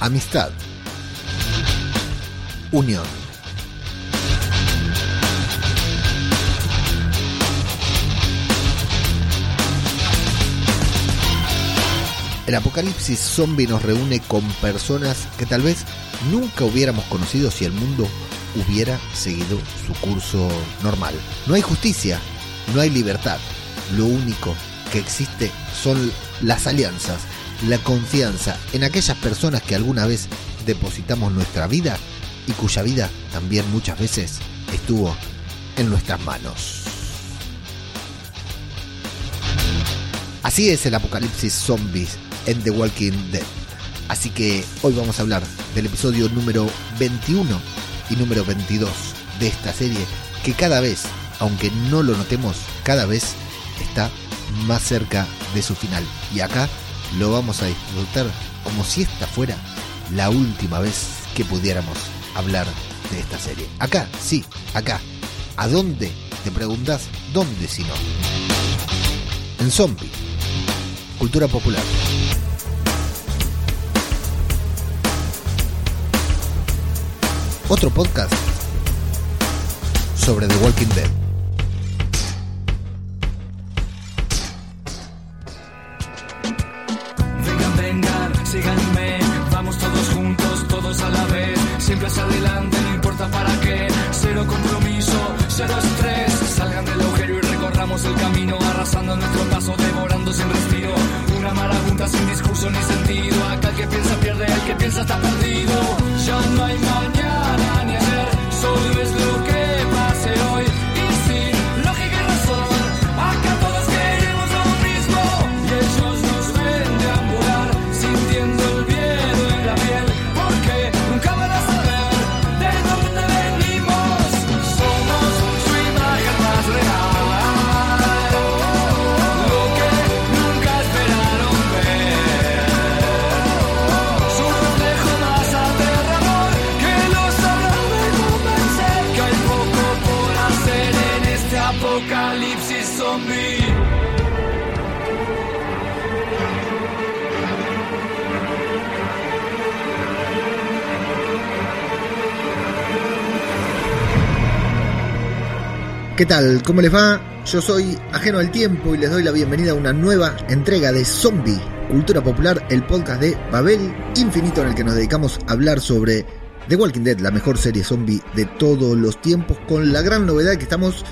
amistad, unión. El apocalipsis zombie nos reúne con personas que tal vez nunca hubiéramos conocido si el mundo hubiera seguido su curso normal. No hay justicia, no hay libertad. Lo único que existe son las alianzas, la confianza en aquellas personas que alguna vez depositamos nuestra vida y cuya vida también muchas veces estuvo en nuestras manos. Así es el apocalipsis zombies en The Walking Dead. Así que hoy vamos a hablar del episodio número 21 y número 22 de esta serie que cada vez, aunque no lo notemos, cada vez está más cerca de su final. Y acá lo vamos a disfrutar como si esta fuera la última vez que pudiéramos hablar de esta serie. Acá, sí, acá. ¿A dónde? Te preguntas, ¿dónde si no? En Zombie. Cultura popular. Otro podcast sobre The Walking Dead. Siempre adelante, no importa para qué, cero compromiso, cero estrés, salgan del agujero y recorramos el camino, arrasando nuestro paso, devorando sin respiro, una marabunta sin discurso ni sentido, acá el que piensa pierde, el que piensa está perdido, ya no hay mañana ni ayer, solo es lo que ¿Qué tal? ¿Cómo les va? Yo soy Ajeno al Tiempo y les doy la bienvenida a una nueva entrega de Zombie, Cultura Popular, el podcast de Babel Infinito en el que nos dedicamos a hablar sobre The Walking Dead, la mejor serie zombie de todos los tiempos, con la gran novedad que estamos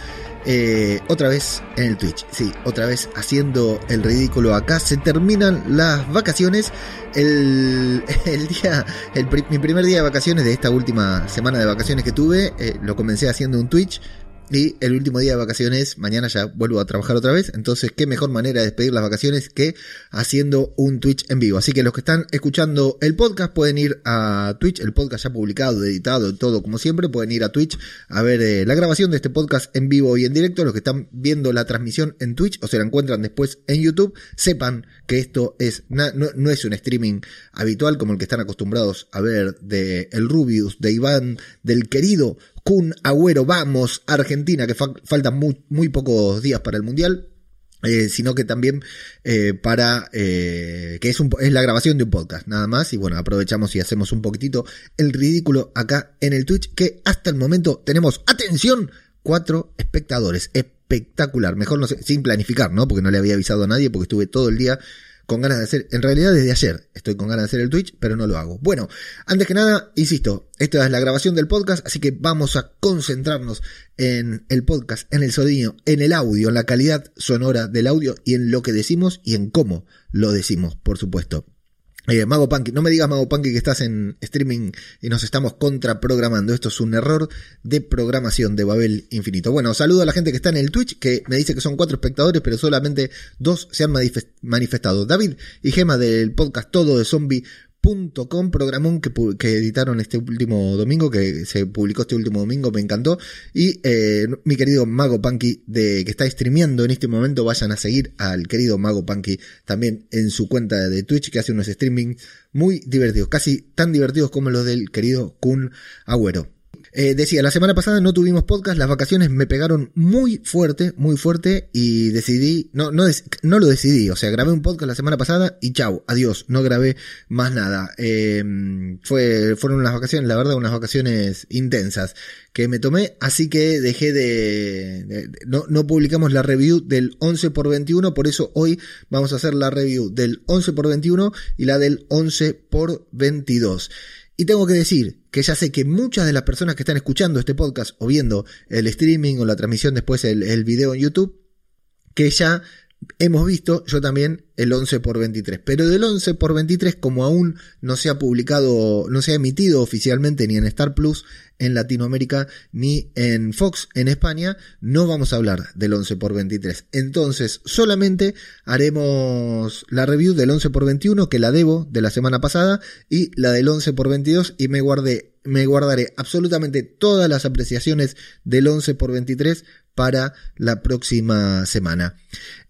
eh, otra vez en el Twitch. Sí, otra vez haciendo el ridículo acá. Se terminan las vacaciones. El, día, el, mi primer día de vacaciones de esta última semana de vacaciones que tuve, eh, lo comencé haciendo un Twitch. Y el último día de vacaciones, mañana ya vuelvo a trabajar otra vez. Entonces, qué mejor manera de despedir las vacaciones que haciendo un Twitch en vivo. Así que los que están escuchando el podcast pueden ir a Twitch, el podcast ya publicado, editado, todo como siempre. Pueden ir a Twitch a ver eh, la grabación de este podcast en vivo y en directo. Los que están viendo la transmisión en Twitch o se la encuentran después en YouTube, sepan que esto es no, no es un streaming habitual como el que están acostumbrados a ver de el Rubius, de Iván, del querido Kun Agüero, vamos, Argentina, que fa- faltan muy, pocos días para el Mundial. eh, sino que también eh, para eh, que es, un, es la grabación de un podcast, nada más. Y bueno, aprovechamos y hacemos un poquitito el ridículo acá en el Twitch, que hasta el momento tenemos, atención, cuatro espectadores. Espectacular, mejor no sé, sin planificar, ¿no? Porque no le había avisado a nadie, porque estuve todo el día con ganas de hacer, en realidad desde ayer estoy con ganas de hacer el Twitch, pero no lo hago. Bueno, antes que nada, insisto, esta es la grabación del podcast, así que vamos a concentrarnos en el podcast, en el sonido, en el audio, en la calidad sonora del audio y en lo que decimos y en cómo lo decimos, por supuesto. Eh, Mago Punky, no me digas Mago Punky que estás en streaming y nos estamos contraprogramando. Esto es un error de programación de Babel Infinito. Bueno, saludo a la gente que está en el Twitch, que me dice que son cuatro espectadores, pero solamente dos se han manifest- manifestado. David y Gema del podcast Todo de Zombie .com, programón que, que editaron este último domingo, que se publicó este último domingo, me encantó. Y eh, mi querido Mago Punky, de, que está streameando en este momento, vayan a seguir al querido Mago Punky también en su cuenta de Twitch, que hace unos streaming muy divertidos, casi tan divertidos como los del querido Kun Agüero. Eh, decía, la semana pasada no tuvimos podcast, las vacaciones me pegaron muy fuerte, muy fuerte y decidí, no, no, no lo decidí, o sea, grabé un podcast la semana pasada y chau, adiós, no grabé más nada. Eh, fue, fueron unas vacaciones, la verdad, unas vacaciones intensas que me tomé, así que dejé de, no, no publicamos la review del 11 por 21, por eso hoy vamos a hacer la review del 11 por 21 y la del 11 por 22. Y tengo que decir que ya sé que muchas de las personas que están escuchando este podcast o viendo el streaming o la transmisión después el, video en YouTube, que ya hemos visto, yo también, el 11 por 23. Pero del 11 por 23, como aún no se ha publicado, no se ha emitido oficialmente ni en Star Plus en Latinoamérica ni en Fox en España, no vamos a hablar del 11 por 23. Entonces, solamente haremos la review del 11 por 21, que la debo de la semana pasada, y la del 11 por 22, y me guardé me guardaré absolutamente todas las apreciaciones del 11 por 23 para la próxima semana.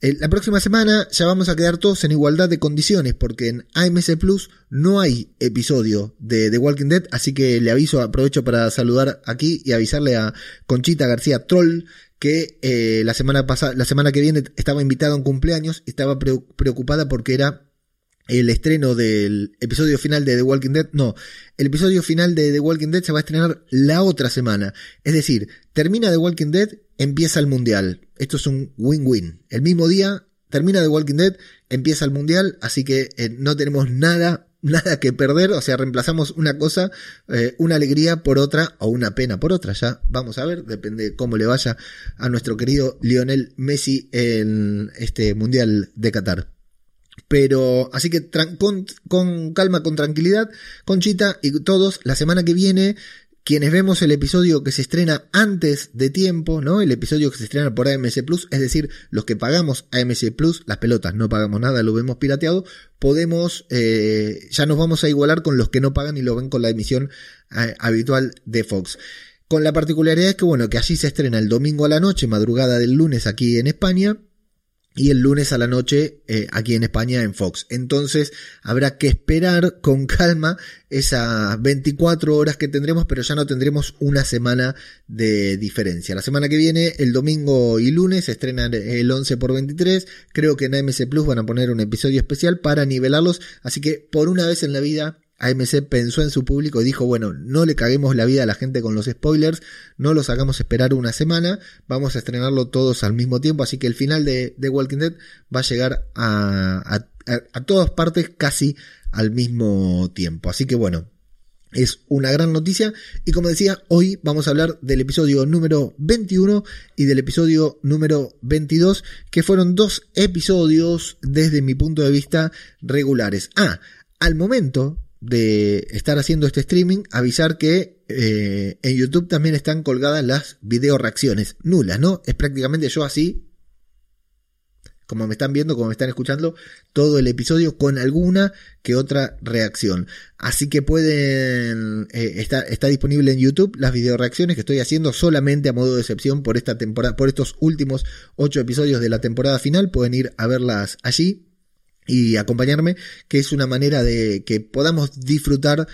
Eh, la próxima semana ya vamos a quedar todos en igualdad de condiciones porque en AMC Plus no hay episodio de The Walking Dead, así que le aviso, aprovecho para saludar aquí y avisarle a Conchita García Troll que eh, la semana la semana que viene estaba invitada a un cumpleaños estaba preocupada porque era el estreno del episodio final de The Walking Dead. No, el episodio final de The Walking Dead se va a estrenar la otra semana. Es decir, termina The Walking Dead, empieza el Mundial. Esto es un win-win. El mismo día termina The Walking Dead, empieza el Mundial, así que eh, no tenemos nada, nada que perder. O sea, reemplazamos una cosa, eh, una alegría por otra o una pena por otra. Ya vamos a ver, depende cómo le vaya a nuestro querido Lionel Messi en este Mundial de Qatar. Pero, así que con, con, calma, con tranquilidad, Conchita y todos, la semana que viene, quienes vemos el episodio que se estrena antes de tiempo, ¿no? El episodio que se estrena por AMC Plus, es decir, los que pagamos AMC Plus, las pelotas no pagamos nada, lo vemos pirateado, podemos, eh, ya nos vamos a igualar con los que no pagan y lo ven con la emisión eh, habitual de Fox. Con la particularidad es que, bueno, que allí se estrena el domingo a la noche, madrugada del lunes aquí en España, y el lunes a la noche eh, aquí en España en Fox. Entonces habrá que esperar con calma esas 24 horas que tendremos, pero ya no tendremos una semana de diferencia. La semana que viene, el domingo y lunes, estrenan el 11 por 23. Creo que en AMC Plus van a poner un episodio especial para nivelarlos. Así que por una vez en la vida AMC pensó en su público y dijo, bueno, no le caguemos la vida a la gente con los spoilers, no los hagamos esperar una semana, vamos a estrenarlo todos al mismo tiempo, así que el final de, The Walking Dead va a llegar a, a, todas partes casi al mismo tiempo. Así que bueno, es una gran noticia y como decía, hoy vamos a hablar del episodio número 21 y del episodio número 22, que fueron dos episodios desde mi punto de vista regulares. Ah, al momento de estar haciendo este streaming, avisar que eh, en YouTube también están colgadas las video reacciones nulas, ¿no? Es prácticamente yo así, como me están viendo, como me están escuchando, todo el episodio con alguna que otra reacción. Así que pueden, eh, está, está disponible en YouTube las video reacciones que estoy haciendo solamente a modo de excepción por esta temporada, por estos últimos ocho episodios de la temporada final. Pueden ir a verlas allí y acompañarme, que es una manera de que podamos disfrutar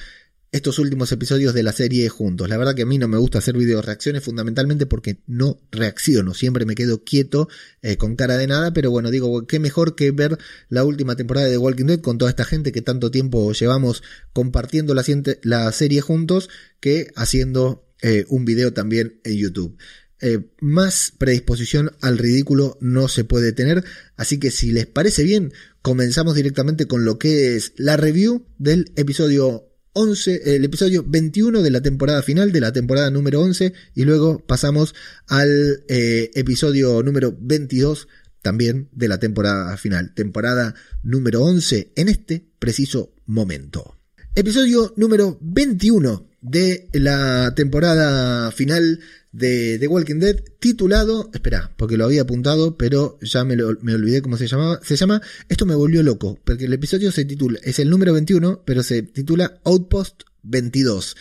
estos últimos episodios de la serie juntos. La verdad que a mí no me gusta hacer video reacciones fundamentalmente porque no reacciono, siempre me quedo quieto eh, con cara de nada, pero bueno, digo, qué mejor que ver la última temporada de Walking Dead con toda esta gente que tanto tiempo llevamos compartiendo la, serie juntos que haciendo eh, un video también en YouTube. Eh, más predisposición al ridículo no se puede tener. Así que si les parece bien, comenzamos directamente con lo que es la review del episodio 11, el episodio 21 de la temporada final, de la temporada número 11, y luego pasamos al eh, episodio número 22 también de la temporada final, temporada número 11 en este preciso momento. Episodio número 21 de la temporada final de The Walking Dead, titulado, espera, porque lo había apuntado, pero ya me, me, olvidé cómo se llamaba, se llama, esto me volvió loco, porque el episodio se titula, es el número 21, pero se titula Outpost 22.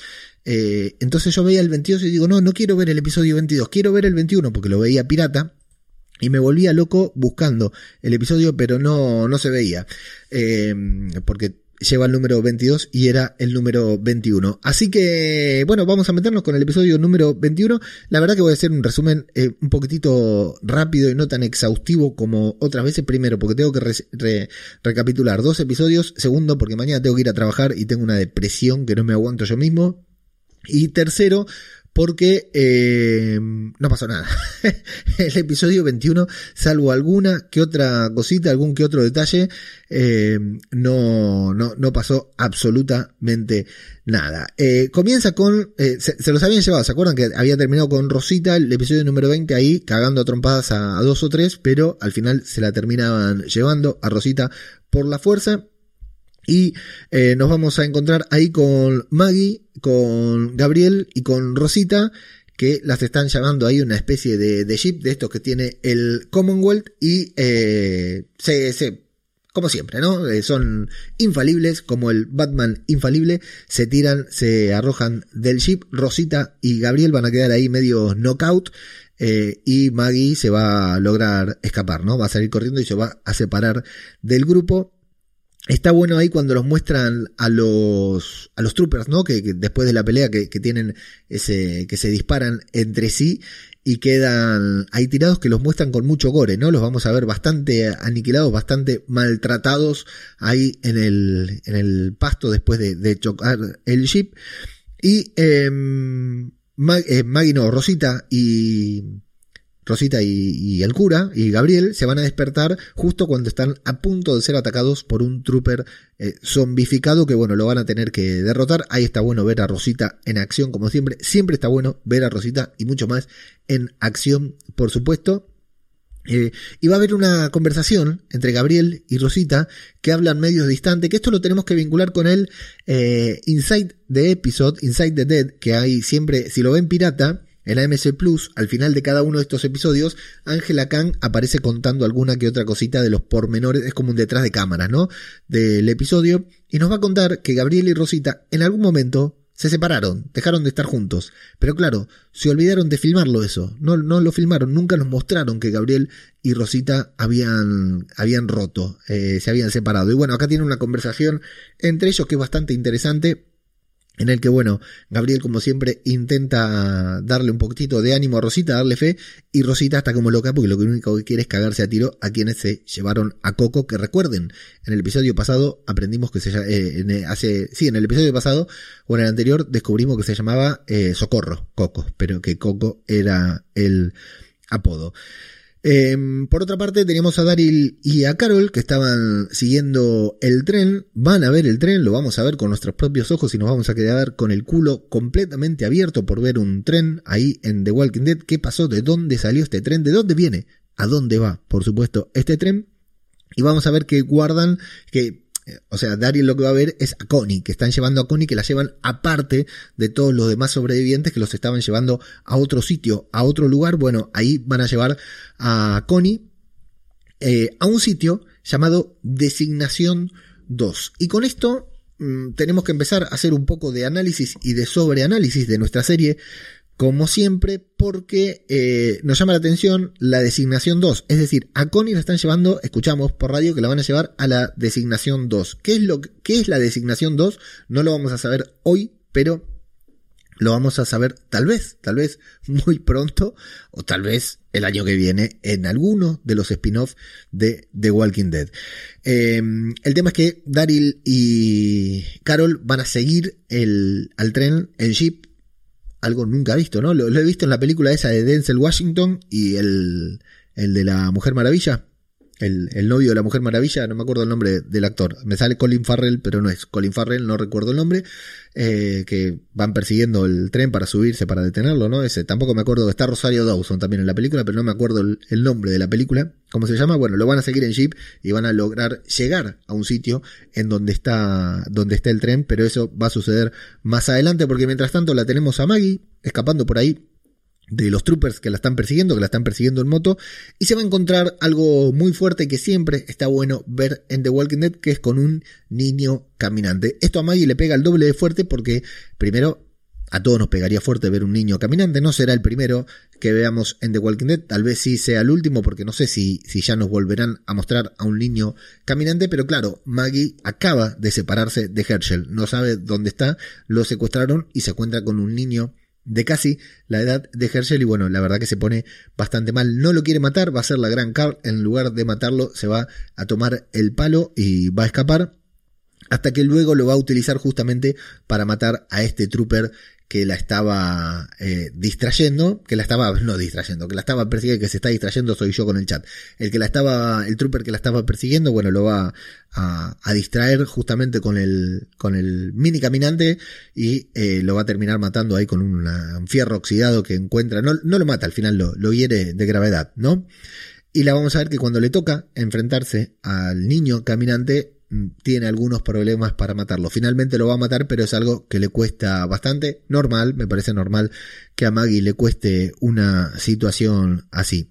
Eh, entonces yo veía el 22 y digo, no, no quiero ver el episodio 22, quiero ver el 21 porque lo veía pirata. Y me volvía loco buscando el episodio, pero no, no se veía. Eh, porque lleva el número 22 y era el número 21. Así que, bueno, vamos a meternos con el episodio número 21. La verdad que voy a hacer un resumen eh, un poquitito rápido y no tan exhaustivo como otras veces. Primero, porque tengo que recapitular dos episodios. Segundo, porque mañana tengo que ir a trabajar y tengo una depresión que no me aguanto yo mismo. Y tercero, porque eh, no pasó nada. el episodio 21, salvo alguna que otra cosita, algún que otro detalle, eh, no, no, no pasó absolutamente nada. Eh, comienza con, se, se, los habían llevado, ¿se acuerdan que había terminado con Rosita el episodio número 20 ahí, cagando a trompadas a dos o tres, pero al final se la terminaban llevando a Rosita por la fuerza. Y eh, nos vamos a encontrar ahí con Maggie, con Gabriel y con Rosita, que las están llamando ahí una especie de, de jeep de estos que tiene el Commonwealth y eh, se, como siempre, ¿no? Eh, son infalibles, como el Batman infalible, se tiran, se arrojan del jeep, Rosita y Gabriel van a quedar ahí medio knockout. Eh, y Maggie se va a lograr escapar, ¿no? Va a salir corriendo y se va a separar del grupo. Está bueno ahí cuando los muestran a los, a los troopers, ¿no? Que, después de la pelea que, tienen ese, que se disparan entre sí y quedan ahí tirados que los muestran con mucho gore, ¿no? Los vamos a ver bastante aniquilados, bastante maltratados ahí en el, en el pasto después de, de chocar el jeep. Y eh, Maggie, no, Rosita y, Rosita y, el cura y Gabriel se van a despertar justo cuando están a punto de ser atacados por un trooper eh, zombificado que bueno, lo van a tener que derrotar. Ahí está bueno ver a Rosita en acción como siempre. Siempre está bueno ver a Rosita y mucho más en acción, por supuesto. Eh, y va a haber una conversación entre Gabriel y Rosita que hablan medio distante, que esto lo tenemos que vincular con el eh, Inside the Episode, Inside the Dead, que hay siempre, si lo ven pirata, en AMC Plus, al final de cada uno de estos episodios, Angela Kang aparece contando alguna que otra cosita de los pormenores, es como un detrás de cámaras, ¿no? Del episodio, y nos va a contar que Gabriel y Rosita en algún momento se separaron, dejaron de estar juntos. Pero claro, se olvidaron de filmarlo eso. No, no lo filmaron, nunca nos mostraron que Gabriel y Rosita habían, habían roto, eh, se habían separado. Y bueno, acá tiene una conversación entre ellos que es bastante interesante en el que, bueno, Gabriel, como siempre, intenta darle un poquitito de ánimo a Rosita, darle fe, y Rosita está como loca porque lo único que quiere es cagarse a tiro a quienes se llevaron a Coco, que recuerden, en el episodio pasado aprendimos que se eh, hace, sí, en el episodio pasado, o en el anterior, descubrimos que se llamaba eh, Socorro, Coco, pero que Coco era el apodo. Em, por otra parte, teníamos a Daryl y a Carol que estaban siguiendo el tren. Van a ver el tren, lo vamos a ver con nuestros propios ojos y nos vamos a quedar con el culo completamente abierto por ver un tren ahí en The Walking Dead. ¿Qué pasó? ¿De dónde salió este tren? ¿De dónde viene? ¿A dónde va? Por supuesto, este tren. Y vamos a ver que guardan, que o sea, Daryl lo que va a ver es a Connie, que están llevando a Connie, que la llevan aparte de todos los demás sobrevivientes que los estaban llevando a otro sitio, a otro lugar. Bueno, ahí van a llevar a Connie eh, a un sitio llamado Designación 2. Y con esto mm, tenemos que empezar a hacer un poco de análisis y de sobreanálisis de nuestra serie, como siempre, porque eh, nos llama la atención la designación 2. Es decir, a Connie la están llevando, escuchamos por radio que la van a llevar a la designación 2. ¿Qué es, lo, qué es la designación 2? No lo vamos a saber hoy, pero lo vamos a saber tal vez, tal vez muy pronto, o tal vez el año que viene en alguno de los spin-offs de The Walking Dead. Em, el tema es que Daryl y Carol van a seguir el, al tren, el jeep, algo nunca visto, ¿no? Lo, he visto en la película esa de Denzel Washington y el, el de la Mujer Maravilla. El, el, novio de la Mujer Maravilla, no me acuerdo el nombre del actor. Me sale Colin Farrell, pero no es Colin Farrell, no recuerdo el nombre. Eh, que van persiguiendo el tren para subirse, para detenerlo, ¿no? Ese, tampoco me acuerdo, está Rosario Dawson también en la película, pero no me acuerdo el, nombre de la película. ¿Cómo se llama? Bueno, lo van a seguir en Jeep y van a lograr llegar a un sitio en donde está, donde está el tren, pero eso va a suceder más adelante porque mientras tanto la tenemos a Maggie escapando por ahí de los troopers que la están persiguiendo, que la están persiguiendo en moto, y se va a encontrar algo muy fuerte que siempre está bueno ver en The Walking Dead, que es con un niño caminante. Esto a Maggie le pega el doble de fuerte porque, primero, a todos nos pegaría fuerte ver un niño caminante. No será el primero que veamos en The Walking Dead. Tal vez sí sea el último, porque no sé si, si ya nos volverán a mostrar a un niño caminante. Pero claro, Maggie acaba de separarse de Herschel. No sabe dónde está. Lo secuestraron y se encuentra con un niño de casi la edad de Herschel y bueno, la verdad que se pone bastante mal. No lo quiere matar, va a ser la gran Carl. En lugar de matarlo, se va a tomar el palo y va a escapar hasta que luego lo va a utilizar justamente para matar a este trooper que la estaba eh, distrayendo, que la estaba, no distrayendo, que la estaba persiguiendo, que se está distrayendo soy yo con el chat. El que la estaba, el trooper que la estaba persiguiendo, bueno, lo va a, distraer justamente con el, con el mini caminante y eh, lo va a terminar matando ahí con un fierro oxidado que encuentra, no, no lo mata, al final lo, lo hiere de gravedad, ¿no? Y la vamos a ver que cuando le toca enfrentarse al niño caminante, tiene algunos problemas para matarlo. Finalmente lo va a matar, pero es algo que le cuesta bastante. Normal, me parece normal que a Maggie le cueste una situación así.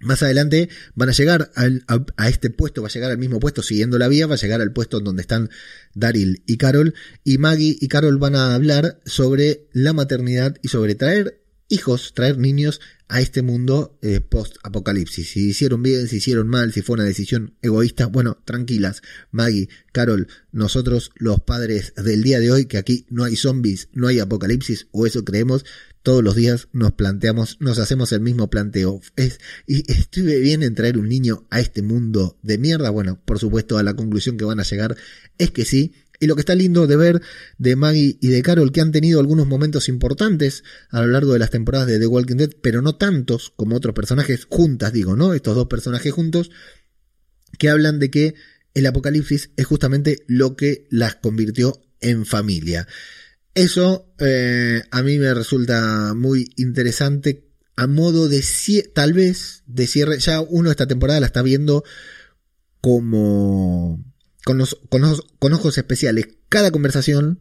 Más adelante van a llegar a, este puesto, va a llegar al mismo puesto siguiendo la vía, va a llegar al puesto donde están Daryl y Carol. Y Maggie y Carol van a hablar sobre la maternidad y sobre traer hijos, traer niños a este mundo eh, post-apocalipsis. Si hicieron bien, si hicieron mal, si fue una decisión egoísta, bueno, tranquilas. Maggie, Carol, nosotros los padres del día de hoy, que aquí no hay zombies, no hay apocalipsis, o eso creemos, todos los días nos planteamos, nos hacemos el mismo planteo. Es, y estuve bien en traer un niño a este mundo de mierda. Bueno, por supuesto, a la conclusión que van a llegar es que sí y lo que está lindo de ver de Maggie y de Carol, que han tenido algunos momentos importantes a lo largo de las temporadas de The Walking Dead, pero no tantos como otros personajes juntas, digo, ¿no? Estos dos personajes juntos, que hablan de que el apocalipsis es justamente lo que las convirtió en familia. Eso eh, a mí me resulta muy interesante a modo de tal vez de cierre. Ya uno esta temporada la está viendo como con, los, con, ojos especiales. Cada conversación,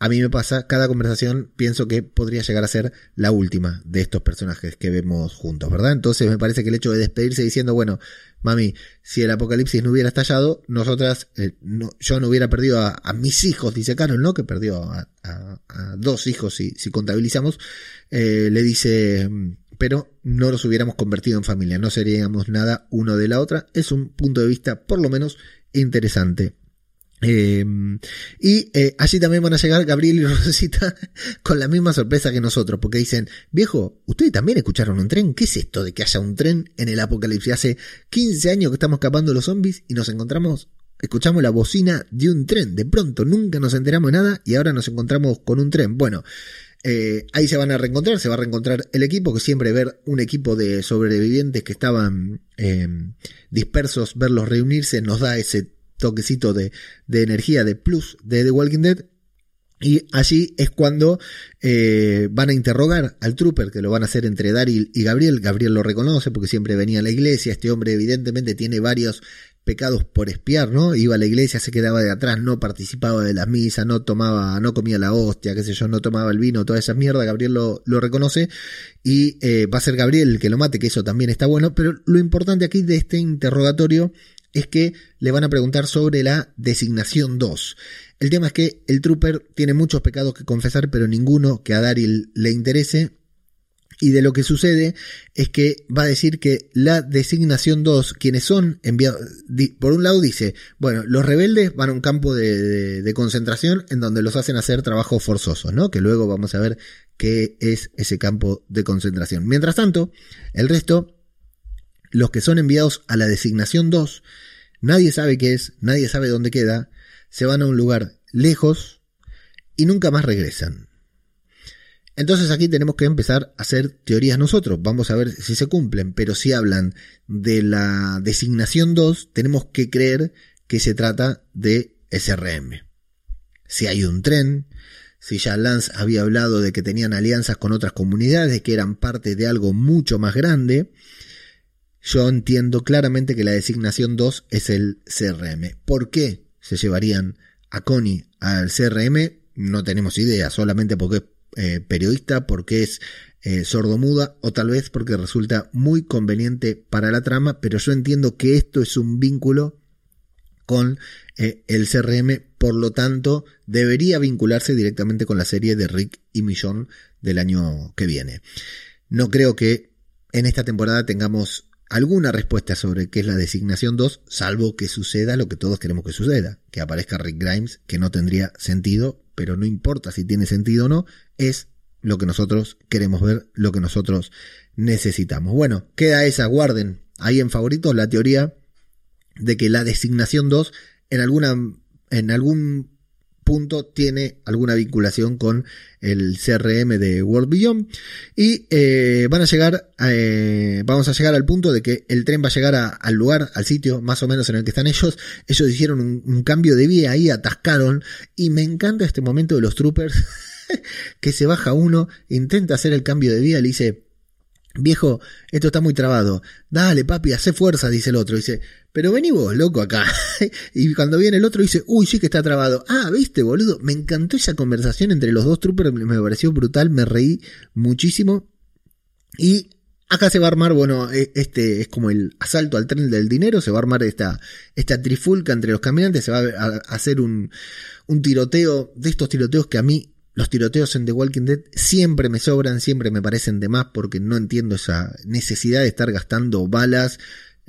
a mí me pasa, cada conversación pienso que podría llegar a ser la última de estos personajes que vemos juntos, ¿verdad? Entonces me parece que el hecho de despedirse diciendo, bueno, mami, si el apocalipsis no hubiera estallado, nosotras, eh, yo no hubiera perdido a, mis hijos, dice Carol, ¿no? Que perdió a, dos hijos si, si contabilizamos, eh, le dice, pero no los hubiéramos convertido en familia, no seríamos nada uno de la otra. Es un punto de vista, por lo menos, interesante. Em, y eh, allí también van a llegar Gabriel y Rosita con la misma sorpresa que nosotros, porque dicen, viejo, ¿ustedes también escucharon un tren? ¿Qué es esto de que haya un tren en el apocalipsis? Hace 15 años que estamos escapando los zombies y nos encontramos, escuchamos la bocina de un tren. De pronto nunca nos enteramos de nada y ahora nos encontramos con un tren. Bueno, eh, ahí se van a reencontrar, se va a reencontrar el equipo, que siempre ver un equipo de sobrevivientes que estaban em, dispersos, verlos reunirse, nos da ese toquecito de, energía, de plus de The Walking Dead. Y allí es cuando eh, van a interrogar al trooper, que lo van a hacer entre Daryl y Gabriel. Gabriel lo reconoce porque siempre venía a la iglesia. Este hombre evidentemente tiene varios pecados por espiar, ¿no? Iba a la iglesia, se quedaba de atrás, no participaba de las misas, no tomaba, no comía la hostia, qué sé yo, no tomaba el vino, toda esa mierda, Gabriel lo, reconoce y eh, va a ser Gabriel el que lo mate, que eso también está bueno, pero lo importante aquí de este interrogatorio es que le van a preguntar sobre la designación 2. El tema es que el trooper tiene muchos pecados que confesar, pero ninguno que a Daryl le interese. Y de lo que sucede es que va a decir que la designación 2, quienes son enviados, por un lado dice, bueno, los rebeldes van a un campo de, de, concentración en donde los hacen hacer trabajo forzoso, ¿no? Que luego vamos a ver qué es ese campo de concentración. Mientras tanto, el resto, los que son enviados a la designación 2, nadie sabe qué es, nadie sabe dónde queda, se van a un lugar lejos y nunca más regresan. Entonces aquí tenemos que empezar a hacer teorías nosotros. Vamos a ver si se cumplen. Pero si hablan de la designación 2, tenemos que creer que se trata de SRM. Si hay un tren, si ya Lance había hablado de que tenían alianzas con otras comunidades, que eran parte de algo mucho más grande, yo entiendo claramente que la designación 2 es el CRM. ¿Por qué se llevarían a Connie al CRM? No tenemos idea, solamente porque eh, periodista, porque es eh, sordomuda o tal vez porque resulta muy conveniente para la trama, pero yo entiendo que esto es un vínculo con eh, el CRM por lo tanto debería vincularse directamente con la serie de Rick y Millón del año que viene. No creo que en esta temporada tengamos alguna respuesta sobre qué es la designación 2, salvo que suceda lo que todos queremos que suceda, que aparezca Rick Grimes, que no tendría sentido, pero no importa si tiene sentido o no, es lo que nosotros queremos ver, lo que nosotros necesitamos. Bueno, queda esa, guarden ahí en favoritos la teoría de que la designación 2 en alguna en algún punto tiene alguna vinculación con el CRM de World Beyond y eh, van a llegar eh, vamos a llegar al punto de que el tren va a llegar al lugar al sitio más o menos en el que están ellos ellos hicieron un, un cambio de vía ahí atascaron y me encanta este momento de los troopers que se baja uno intenta hacer el cambio de vía le dice Viejo, esto está muy trabado. Dale, papi, hace fuerza, dice el otro. Dice, pero vení vos, loco, acá. y cuando viene el otro dice, uy, sí que está trabado. Ah, viste, boludo. Me encantó esa conversación entre los dos troopers, me pareció brutal, me reí muchísimo. Y acá se va a armar, bueno, e, este es como el asalto al tren del dinero, se va a armar esta, esta trifulca entre los caminantes, se va a hacer un, un tiroteo, de estos tiroteos que a mí los tiroteos en The Walking Dead siempre me sobran, siempre me parecen de más porque no entiendo esa necesidad de estar gastando balas,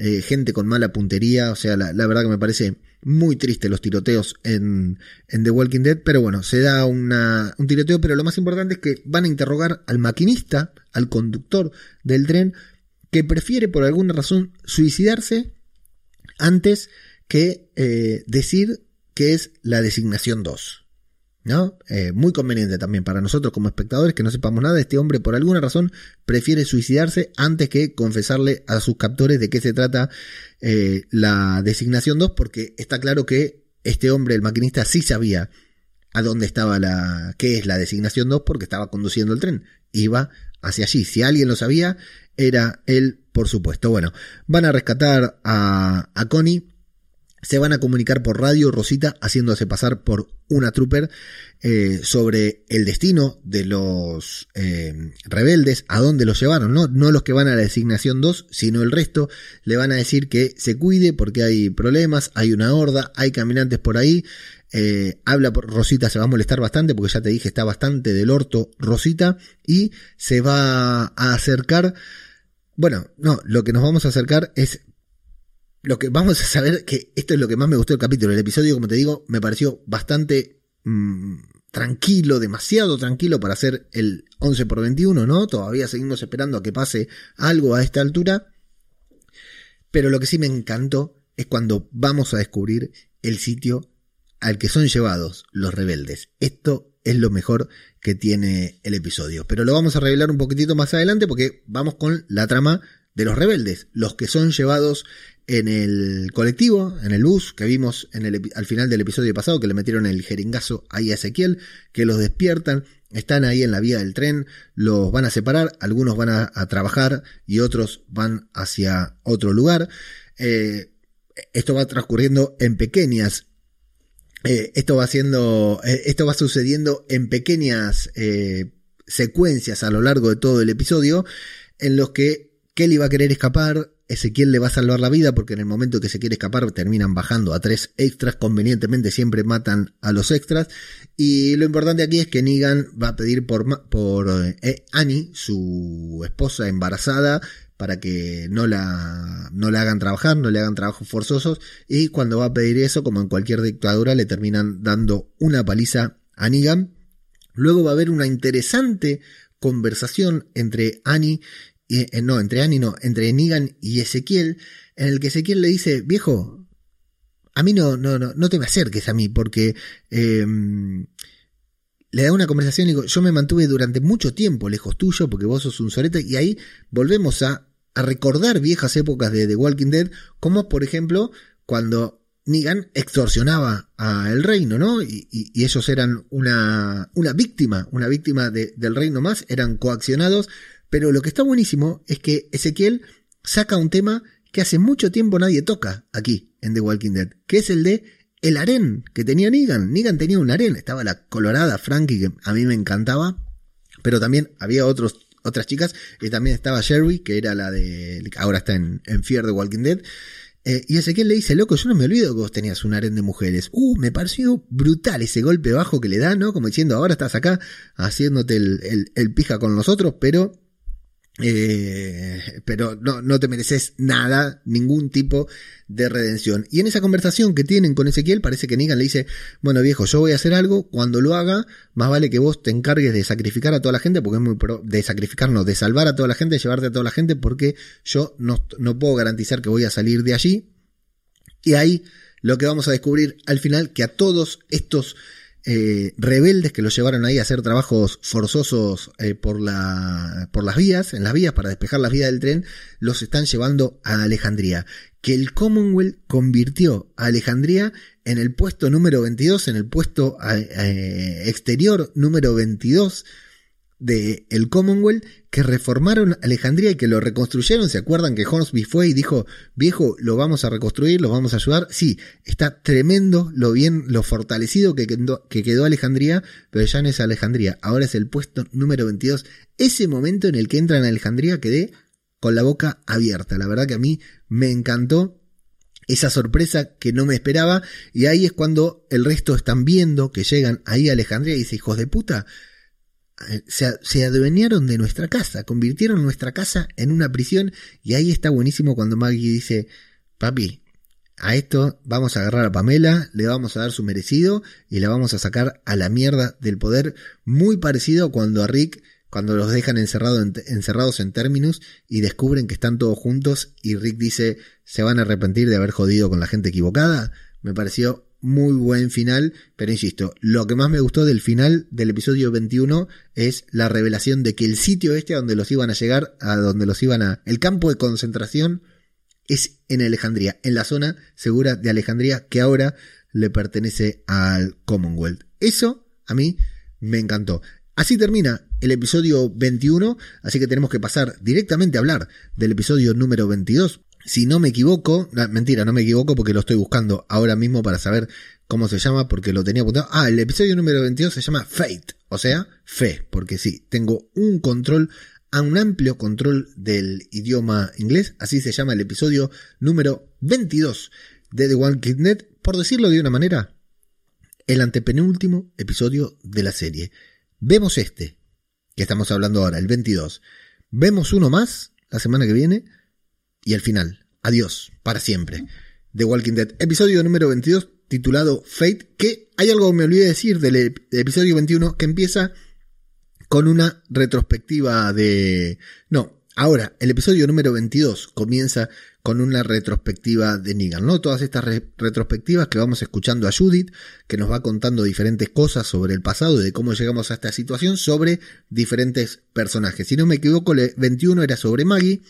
eh, gente con mala puntería, o sea, la, verdad que me parece muy triste los tiroteos en, The Walking Dead, pero bueno, se da una, un tiroteo, pero lo más importante es que van a interrogar al maquinista, al conductor del tren, que prefiere por alguna razón suicidarse antes que eh, decir que es la designación 2. Eh, muy conveniente también para nosotros como espectadores que no sepamos nada. Este hombre por alguna razón prefiere suicidarse antes que confesarle a sus captores de qué se trata eh, la designación 2 porque está claro que este hombre, el maquinista, sí sabía a dónde estaba la, qué es la designación 2 porque estaba conduciendo el tren. Iba hacia allí. Si alguien lo sabía, era él, por supuesto. Bueno, van a rescatar a, a Connie se van a comunicar por radio Rosita haciéndose pasar por una trooper eh, sobre el destino de los eh, rebeldes, a dónde los llevaron, ¿no? no los que van a la designación 2, sino el resto, le van a decir que se cuide porque hay problemas, hay una horda, hay caminantes por ahí, eh, habla por Rosita, se va a molestar bastante porque ya te dije está bastante del orto Rosita y se va a acercar, bueno, no, lo que nos vamos a acercar es lo que vamos a saber que esto es lo que más me gustó del capítulo. El episodio, como te digo, me pareció bastante mm, tranquilo, demasiado tranquilo para hacer el 11 por 21, ¿no? Todavía seguimos esperando a que pase algo a esta altura. Pero lo que sí me encantó es cuando vamos a descubrir el sitio al que son llevados los rebeldes. Esto es lo mejor que tiene el episodio. Pero lo vamos a revelar un poquitito más adelante porque vamos con la trama de los rebeldes, los que son llevados en el colectivo, en el bus que vimos al final del episodio pasado, que le metieron el jeringazo ahí a Ezequiel, que los despiertan, están ahí en la vía del tren, los van a separar, algunos van a, trabajar y otros van hacia otro lugar. Eh, esto va transcurriendo en pequeñas eh, esto va siendo, eh, esto va sucediendo en pequeñas secuencias a lo largo de todo el episodio, en los que Kelly va a querer escapar, Ezequiel le va a salvar la vida porque en el momento que se quiere escapar terminan bajando a tres extras, convenientemente siempre matan a los extras y lo importante aquí es que Negan va a pedir por, por eh, Annie, su esposa embarazada, para que no la, no la hagan trabajar, no le hagan trabajos forzosos y cuando va a pedir eso, como en cualquier dictadura, le terminan dando una paliza a Negan. Luego va a haber una interesante conversación entre Annie eh, no, entre Annie no, entre Negan y Ezequiel, en el que Ezequiel le dice, viejo, a mí no, no, no, no te me acerques a mí, porque em, le da una conversación y digo, yo me mantuve durante mucho tiempo lejos tuyo, porque vos sos un sorete, y ahí volvemos a, a recordar viejas épocas de The Walking Dead, como por ejemplo cuando Negan extorsionaba a el reino, ¿no? Y, ellos eran una, una víctima, una víctima del reino más, eran coaccionados pero lo que está buenísimo es que Ezequiel saca un tema que hace mucho tiempo nadie toca aquí en The Walking Dead, que es el de el harén que tenía Negan. Negan tenía un harén, estaba la colorada Frankie que a mí me encantaba, pero también había otros, otras chicas y también estaba Sherry, que era la de, ahora está en, en Fear The Walking Dead. Eh, y Ezequiel le dice, loco, yo no me olvido que vos tenías un harén de mujeres. Uh, me pareció brutal ese golpe bajo que le da, ¿no? Como diciendo, ahora estás acá haciéndote el, el pija con nosotros, pero eh, pero no, no te mereces nada, ningún tipo de redención. Y en esa conversación que tienen con Ezequiel, parece que Negan le dice, bueno viejo, yo voy a hacer algo, cuando lo haga, más vale que vos te encargues de sacrificar a toda la gente, porque es muy pro, de sacrificar, no, de salvar a toda la gente, de llevarte a toda la gente, porque yo no, no puedo garantizar que voy a salir de allí. Y ahí lo que vamos a descubrir al final, que a todos estos eh, rebeldes que lo llevaron ahí a hacer trabajos forzosos eh, por, la, por las vías, en las vías para despejar las vías del tren, los están llevando a Alejandría. Que el Commonwealth convirtió a Alejandría en el puesto número 22, en el puesto eh, exterior número 22 de el Commonwealth que reformaron Alejandría y que lo reconstruyeron. ¿Se acuerdan que Hornsby fue y dijo, viejo, lo vamos a reconstruir, lo vamos a ayudar? Sí, está tremendo lo bien, lo fortalecido que quedó, que quedó Alejandría, pero ya no es Alejandría, ahora es el puesto número 22. Ese momento en el que entran a Alejandría quedé con la boca abierta. La verdad que a mí me encantó esa sorpresa que no me esperaba y ahí es cuando el resto están viendo que llegan ahí a Alejandría y dice, hijos de puta, se, adueñaron de nuestra casa, convirtieron nuestra casa en una prisión y ahí está buenísimo cuando Maggie dice, papi, a esto vamos a agarrar a Pamela, le vamos a dar su merecido y la vamos a sacar a la mierda del poder, muy parecido cuando a Rick, cuando los dejan encerrados en términos y descubren que están todos juntos y Rick dice, se van a arrepentir de haber jodido con la gente equivocada, me pareció muy buen final, pero insisto, lo que más me gustó del final del episodio 21 es la revelación de que el sitio este a donde los iban a llegar, a donde los iban a... El campo de concentración es en Alejandría, en la zona segura de Alejandría que ahora le pertenece al Commonwealth. Eso a mí me encantó. Así termina el episodio 21, así que tenemos que pasar directamente a hablar del episodio número 22 si no me equivoco, mentira, no me equivoco porque lo estoy buscando ahora mismo para saber cómo se llama porque lo tenía apuntado. Ah, el episodio número 22 se llama Fate, o sea, fe, porque sí, tengo un control, un amplio control del idioma inglés, así se llama el episodio número 22 de The One Kid Net, por decirlo de una manera, el antepenúltimo episodio de la serie. Vemos este, que estamos hablando ahora, el 22. Vemos uno más la semana que viene y el final. Adiós, para siempre. The Walking Dead, episodio número 22, titulado Fate, que hay algo que me olvidé decir del, episodio 21 que empieza con una retrospectiva de... No, ahora, el episodio número 22 comienza con una retrospectiva de Negan, ¿no? Todas estas retrospectivas que vamos escuchando a Judith, que nos va contando diferentes cosas sobre el pasado y de cómo llegamos a esta situación sobre diferentes personajes. Si no me equivoco, el 21 era sobre Maggie,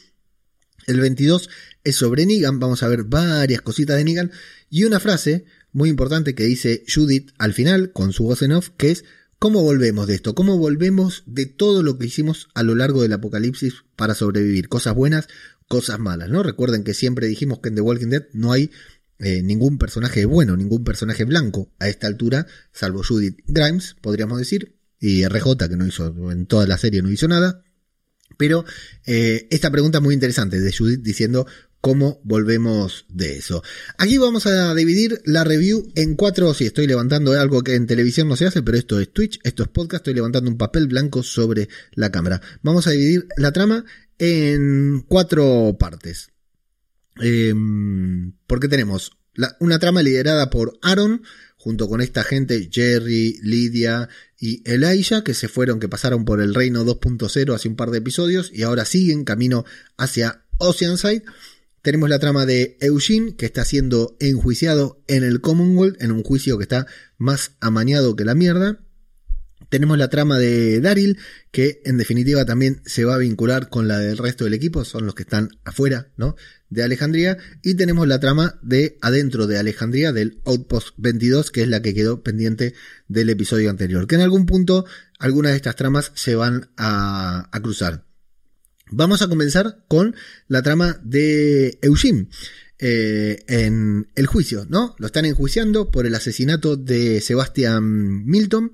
el 22 es sobre Negan, vamos a ver varias cositas de Negan y una frase muy importante que dice Judith al final con su voz en off, que es ¿Cómo volvemos de esto? ¿Cómo volvemos de todo lo que hicimos a lo largo del apocalipsis para sobrevivir? Cosas buenas, cosas malas, ¿no? Recuerden que siempre dijimos que en The Walking Dead no hay eh, ningún personaje bueno, ningún personaje blanco a esta altura, salvo Judith Grimes, podríamos decir, y RJ, que no hizo, en toda la serie no hizo nada. Pero eh, esta pregunta es muy interesante de Judith diciendo cómo volvemos de eso. Aquí vamos a dividir la review en cuatro, si estoy levantando algo que en televisión no se hace, pero esto es Twitch, esto es podcast, estoy levantando un papel blanco sobre la cámara. Vamos a dividir la trama en cuatro partes. Em, porque tenemos una trama liderada por Aaron, junto con esta gente, Jerry, Lydia y Elijah, que se fueron, que pasaron por el Reino 2.0 hace un par de episodios y ahora siguen camino hacia Oceanside. Tenemos la trama de Eugene, que está siendo enjuiciado en el Commonwealth, en un juicio que está más amañado que la mierda. Tenemos la trama de Daryl, que en definitiva también se va a vincular con la del resto del equipo, son los que están afuera, ¿no? De Alejandría. Y tenemos la trama de adentro de Alejandría, del Outpost 22, que es la que quedó pendiente del episodio anterior. Que en algún punto algunas de estas tramas se van a, cruzar. Vamos a comenzar con la trama de Eugene. Eh, en el juicio, ¿no? Lo están enjuiciando por el asesinato de Sebastian Milton,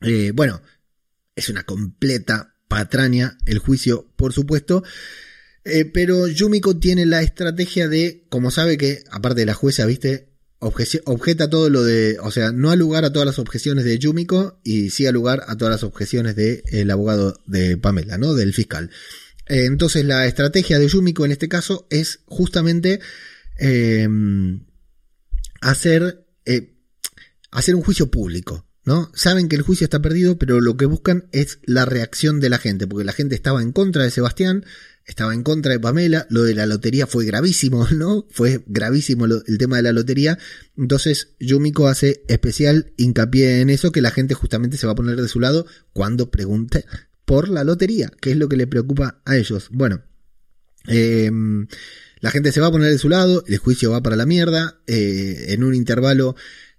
eh, bueno, es una completa patraña el juicio, por supuesto. Eh, pero Yumiko tiene la estrategia de, como sabe que, aparte de la jueza, viste, objeta todo lo de, o sea, no ha lugar a todas las objeciones de Yumiko y sí ha lugar a todas las objeciones del abogado de Pamela, ¿no? Del fiscal. Eh, entonces la estrategia de Yumiko en este caso es justamente em, hacer, eh, hacer un juicio público. ¿No? Saben que el juicio está perdido, pero lo que buscan es la reacción de la gente, porque la gente estaba en contra de Sebastián, estaba en contra de Pamela, lo de la lotería fue gravísimo, ¿no? Fue gravísimo el tema de la lotería, entonces Yumiko hace especial hincapié en eso, que la gente justamente se va a poner de su lado cuando pregunte por la lotería, que es lo que le preocupa a ellos. Bueno, em, la gente se va a poner de su lado, el juicio va para la mierda, eh, en un intervalo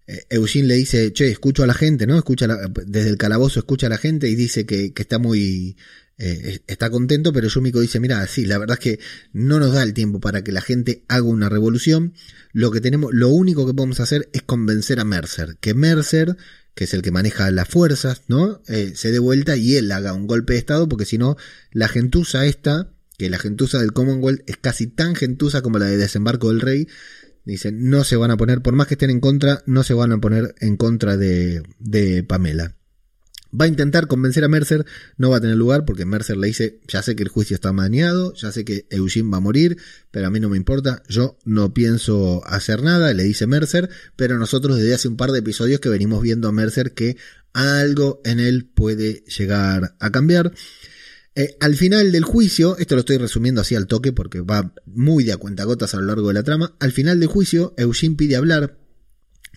eh, Eugene le dice, che, escucho a la gente, ¿no? Escucha desde el calabozo escucha a la gente y dice que está muy eh, está contento, pero Yumiko dice, mira, sí, la verdad es que no nos da el tiempo para que la gente haga una revolución. Lo que tenemos, lo único que podemos hacer es convencer a Mercer, que Mercer, que es el que maneja las fuerzas, ¿no? Eh, se dé vuelta y él haga un golpe de estado, porque si no, la gentuza esta, que la gentuza del Commonwealth es casi tan gentuza como la de desembarco del rey, dice, no se van a poner, por más que estén en contra, no se van a poner en contra de, de Pamela. Va a intentar convencer a Mercer, no va a tener lugar porque Mercer le dice, ya sé que el juicio está maniado, ya sé que Eugene va a morir, pero a mí no me importa, yo no pienso hacer nada, le dice Mercer, pero nosotros desde hace un par de episodios que venimos viendo a Mercer que algo en él puede llegar a cambiar. Eh, al final del juicio, esto lo estoy resumiendo así al toque porque va muy de a cuentagotas a lo largo de la trama, al final del juicio Eugene pide hablar,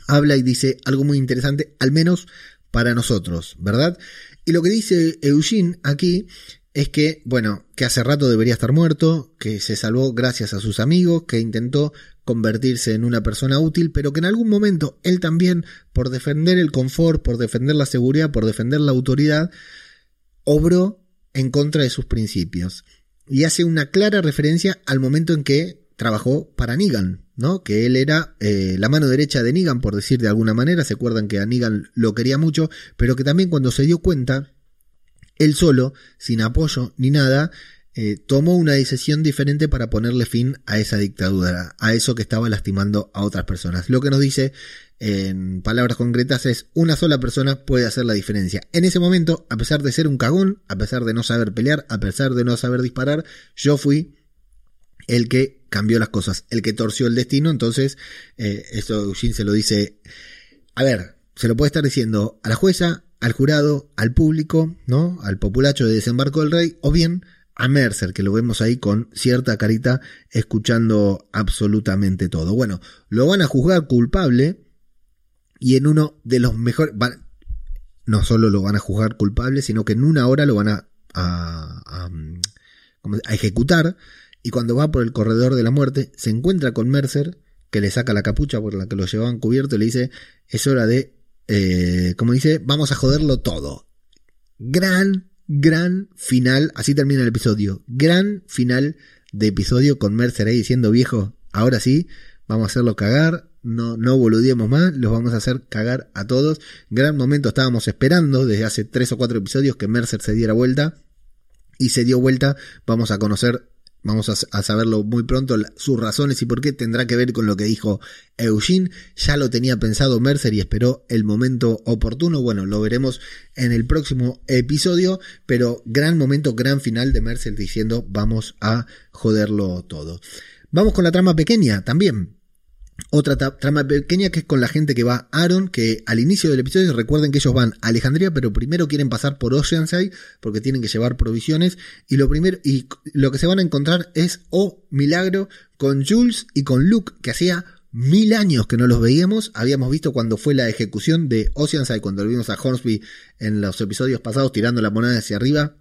habla y dice algo muy interesante, al menos para nosotros, ¿verdad? Y lo que dice Eugene aquí es que, bueno, que hace rato debería estar muerto, que se salvó gracias a sus amigos, que intentó convertirse en una persona útil, pero que en algún momento él también, por defender el confort, por defender la seguridad, por defender la autoridad, obró en contra de sus principios. Y hace una clara referencia al momento en que trabajó para Negan, Que él era eh, la mano derecha de Negan, por decir de alguna manera. Se acuerdan que a Negan lo quería mucho, pero que también cuando se dio cuenta, él solo, sin apoyo ni nada, eh, tomó una decisión diferente para ponerle fin a esa dictadura, a eso que estaba lastimando a otras personas. Lo que nos dice en palabras concretas es una sola persona puede hacer la diferencia. En ese momento, a pesar de ser un cagón, a pesar de no saber pelear, a pesar de no saber disparar, yo fui el que cambió las cosas, el que torció el destino, entonces eh, esto Eugene se lo dice, a ver, se lo puede estar diciendo a la jueza, al jurado, al público, ¿no? Al populacho de desembarco del rey, o bien a Mercer, que lo vemos ahí con cierta carita escuchando absolutamente todo. Bueno, lo van a juzgar culpable y en uno de los mejores... no solo lo van a juzgar culpable, sino que en una hora lo van a, a, a ejecutar y cuando va por el corredor de la muerte se encuentra con Mercer, que le saca la capucha por la que lo llevaban cubierto y le dice, es hora de, eh, como dice, vamos a joderlo todo. Gran, gran final, así termina el episodio, gran final de episodio con Mercer ahí diciendo, viejo, ahora sí, vamos a hacerlo cagar, no, no más, los vamos a hacer cagar a todos. Gran momento estábamos esperando desde hace tres o cuatro episodios que Mercer se diera vuelta y se dio vuelta. Vamos a conocer Vamos a, saberlo muy pronto, sus razones y por qué tendrá que ver con lo que dijo Eugene. Ya lo tenía pensado Mercer y esperó el momento oportuno. Bueno, lo veremos en el próximo episodio, pero gran momento, gran final de Mercer diciendo vamos a joderlo todo. Vamos con la trama pequeña también. Otra trama pequeña que es con la gente que va a Aaron, que al inicio del episodio recuerden que ellos van a Alejandría, pero primero quieren pasar por Oceanside porque tienen que llevar provisiones y lo primero y lo que se van a encontrar es oh milagro con Jules y con Luke que hacía mil años que no los veíamos, habíamos visto cuando fue la ejecución de Oceanside cuando vimos a Hornsby en los episodios pasados tirando la moneda hacia arriba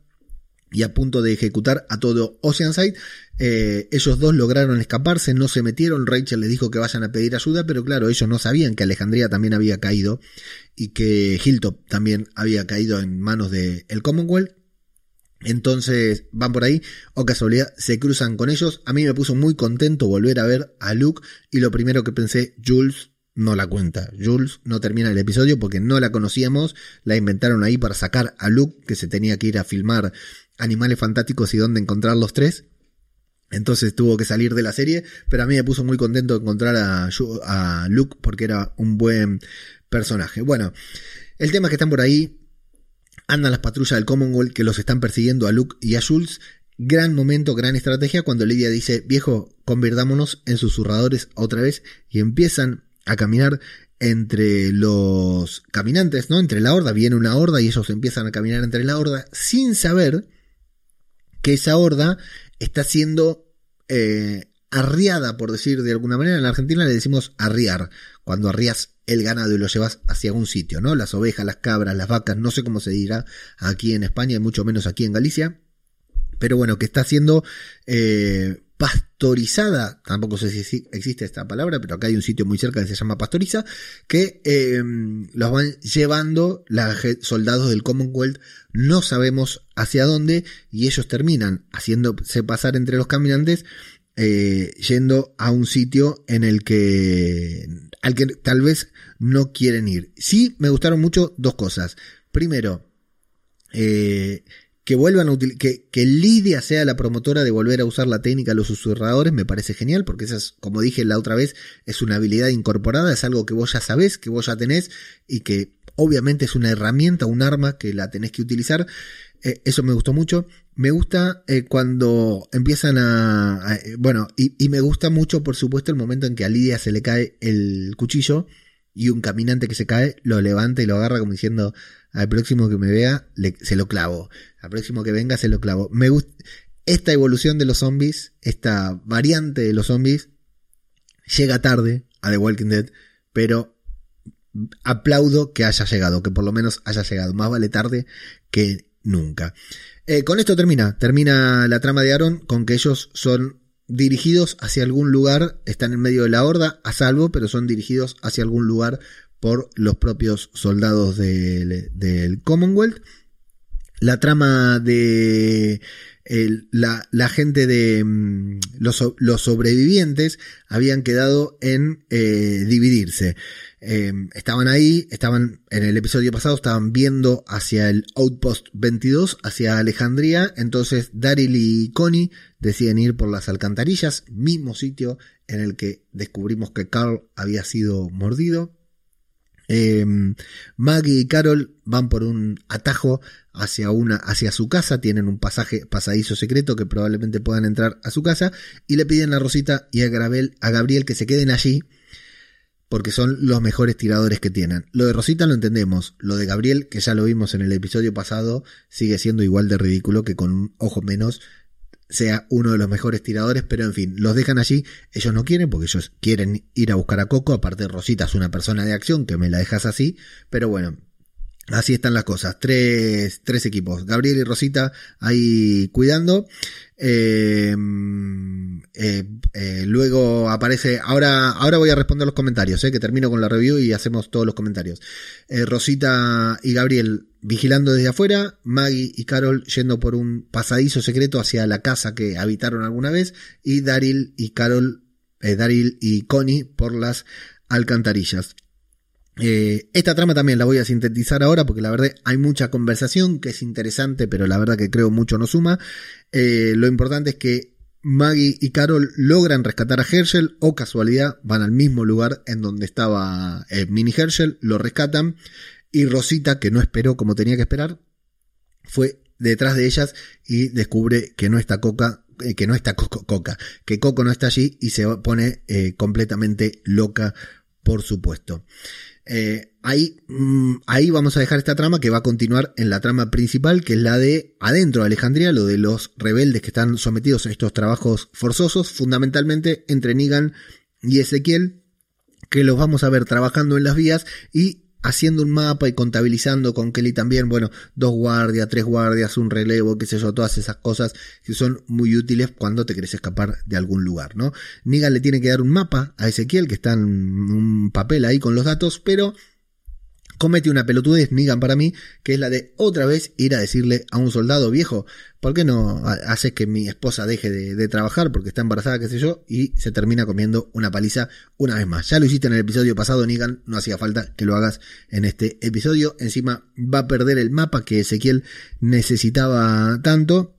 y a punto de ejecutar a todo Oceanside. Eh, ellos dos lograron escaparse, no se metieron. Rachel les dijo que vayan a pedir ayuda, pero claro, ellos no sabían que Alejandría también había caído y que Hilltop también había caído en manos del Commonwealth. Entonces van por ahí, o casualidad, se cruzan con ellos. A mí me puso muy contento volver a ver a Luke y lo primero que pensé, Jules no la cuenta. Jules no termina el episodio porque no la conocíamos, la inventaron ahí para sacar a Luke que se tenía que ir a filmar Animales Fantásticos y dónde encontrar los tres. Entonces tuvo que salir de la serie, pero a mí me puso muy contento encontrar a, a Luke porque era un buen personaje. Bueno, el tema es que están por ahí, andan las patrullas del Commonwealth que los están persiguiendo a Luke y a Jules. Gran momento, gran estrategia cuando Lidia dice, viejo, convirtámonos en susurradores otra vez y empiezan a caminar entre los caminantes, ¿no? Entre la horda, viene una horda y ellos empiezan a caminar entre la horda sin saber que esa horda está siendo eh, arriada, por decir de alguna manera. En la Argentina le decimos arriar, cuando arrías el ganado y lo llevas hacia un sitio, ¿no? Las ovejas, las cabras, las vacas, no sé cómo se dirá aquí en España y mucho menos aquí en Galicia. Pero bueno, que está siendo eh, pastorizada, tampoco sé si existe esta palabra, pero acá hay un sitio muy cerca que se llama Pastoriza, que eh, los van llevando los soldados del Commonwealth, no sabemos hacia dónde, y ellos terminan haciéndose pasar entre los caminantes, eh, yendo a un sitio en el que, al que tal vez no quieren ir. Sí, me gustaron mucho dos cosas. Primero, eh, que vuelvan a que, que Lidia sea la promotora de volver a usar la técnica de los susurradores me parece genial porque esa es, como dije la otra vez, es una habilidad incorporada, es algo que vos ya sabés, que vos ya tenés y que obviamente es una herramienta, un arma que la tenés que utilizar. Eh, eso me gustó mucho. Me gusta eh, cuando empiezan a, eh, bueno, y, y me gusta mucho por supuesto el momento en que a Lidia se le cae el cuchillo y un caminante que se cae lo levanta y lo agarra como diciendo al próximo que me vea se lo clavo, al próximo que venga se lo clavo. Me gusta esta evolución de los zombies, esta variante de los zombies llega tarde a The Walking Dead, pero aplaudo que haya llegado, que por lo menos haya llegado. Más vale tarde que nunca. Eh, con esto termina, termina la trama de Aaron con que ellos son dirigidos hacia algún lugar, están en medio de la horda, a salvo, pero son dirigidos hacia algún lugar por los propios soldados del, Commonwealth. La trama de la, gente de mm, los, sobrevivientes habían quedado en eh, dividirse. Em, estaban ahí, estaban en el episodio pasado, estaban viendo hacia el Outpost 22, hacia Alejandría. Entonces Daryl y Connie deciden ir por las alcantarillas, mismo sitio en el que descubrimos que Carl había sido mordido. Em, Maggie y Carol van por un atajo hacia una, hacia su casa, tienen un pasaje, pasadizo secreto que probablemente puedan entrar a su casa y le piden a Rosita y a Gabriel, a Gabriel que se queden allí porque son los mejores tiradores que tienen. Lo de Rosita lo entendemos, lo de Gabriel, que ya lo vimos en el episodio pasado, sigue siendo igual de ridículo que con un ojo menos sea uno de los mejores tiradores, pero en fin, los dejan allí, ellos no quieren porque ellos quieren ir a buscar a Coco, aparte Rosita es una persona de acción que me la dejas así, pero bueno, Así están las cosas. Tres, tres equipos. Gabriel y Rosita ahí cuidando. Eh, eh, eh, luego aparece. Ahora, ahora voy a responder los comentarios, que termino con la review y hacemos todos los comentarios. Rosita y Gabriel vigilando desde afuera. Maggie y Carol yendo por un pasadizo secreto hacia la casa que habitaron alguna vez. Y Daryl y Carol, Daryl y Connie por las alcantarillas. Eh, esta trama también la voy a sintetizar ahora porque la verdad hay mucha conversación que es interesante, pero la verdad que creo mucho no suma. Eh, lo importante es que Maggie y Carol logran rescatar a Herschel o casualidad van al mismo lugar en donde estaba eh, Mini Herschel, lo rescatan y Rosita, que no esperó como tenía que esperar, fue detrás de ellas y descubre que no está Coca, que no está Coca, que Coco no está allí y se pone completamente loca, por supuesto. Eh, ahí, mm, ahí vamos a dejar esta trama que va a continuar en la trama principal, que es la de adentro de Alejandría, lo de los rebeldes que están sometidos a estos trabajos forzosos, fundamentalmente entre Negan y Ezequiel, que los vamos a ver trabajando en las vías y haciendo un mapa y contabilizando con Kelly también, bueno, dos guardias, tres guardias, un relevo, qué sé yo, todas esas cosas que son muy útiles cuando te querés escapar de algún lugar, ¿no? Negan le tiene que dar un mapa a Ezequiel, que está en un papel ahí con los datos, pero comete una pelotudez, Negan para mí, que es la de otra vez ir a decirle a un soldado viejo, ¿por qué no haces que mi esposa deje de, trabajar porque está embarazada, qué sé yo, y se termina comiendo una paliza una vez más? Ya lo hiciste en el episodio pasado, Negan, no hacía falta que lo hagas en este episodio. Encima va a perder el mapa que Ezequiel necesitaba tanto.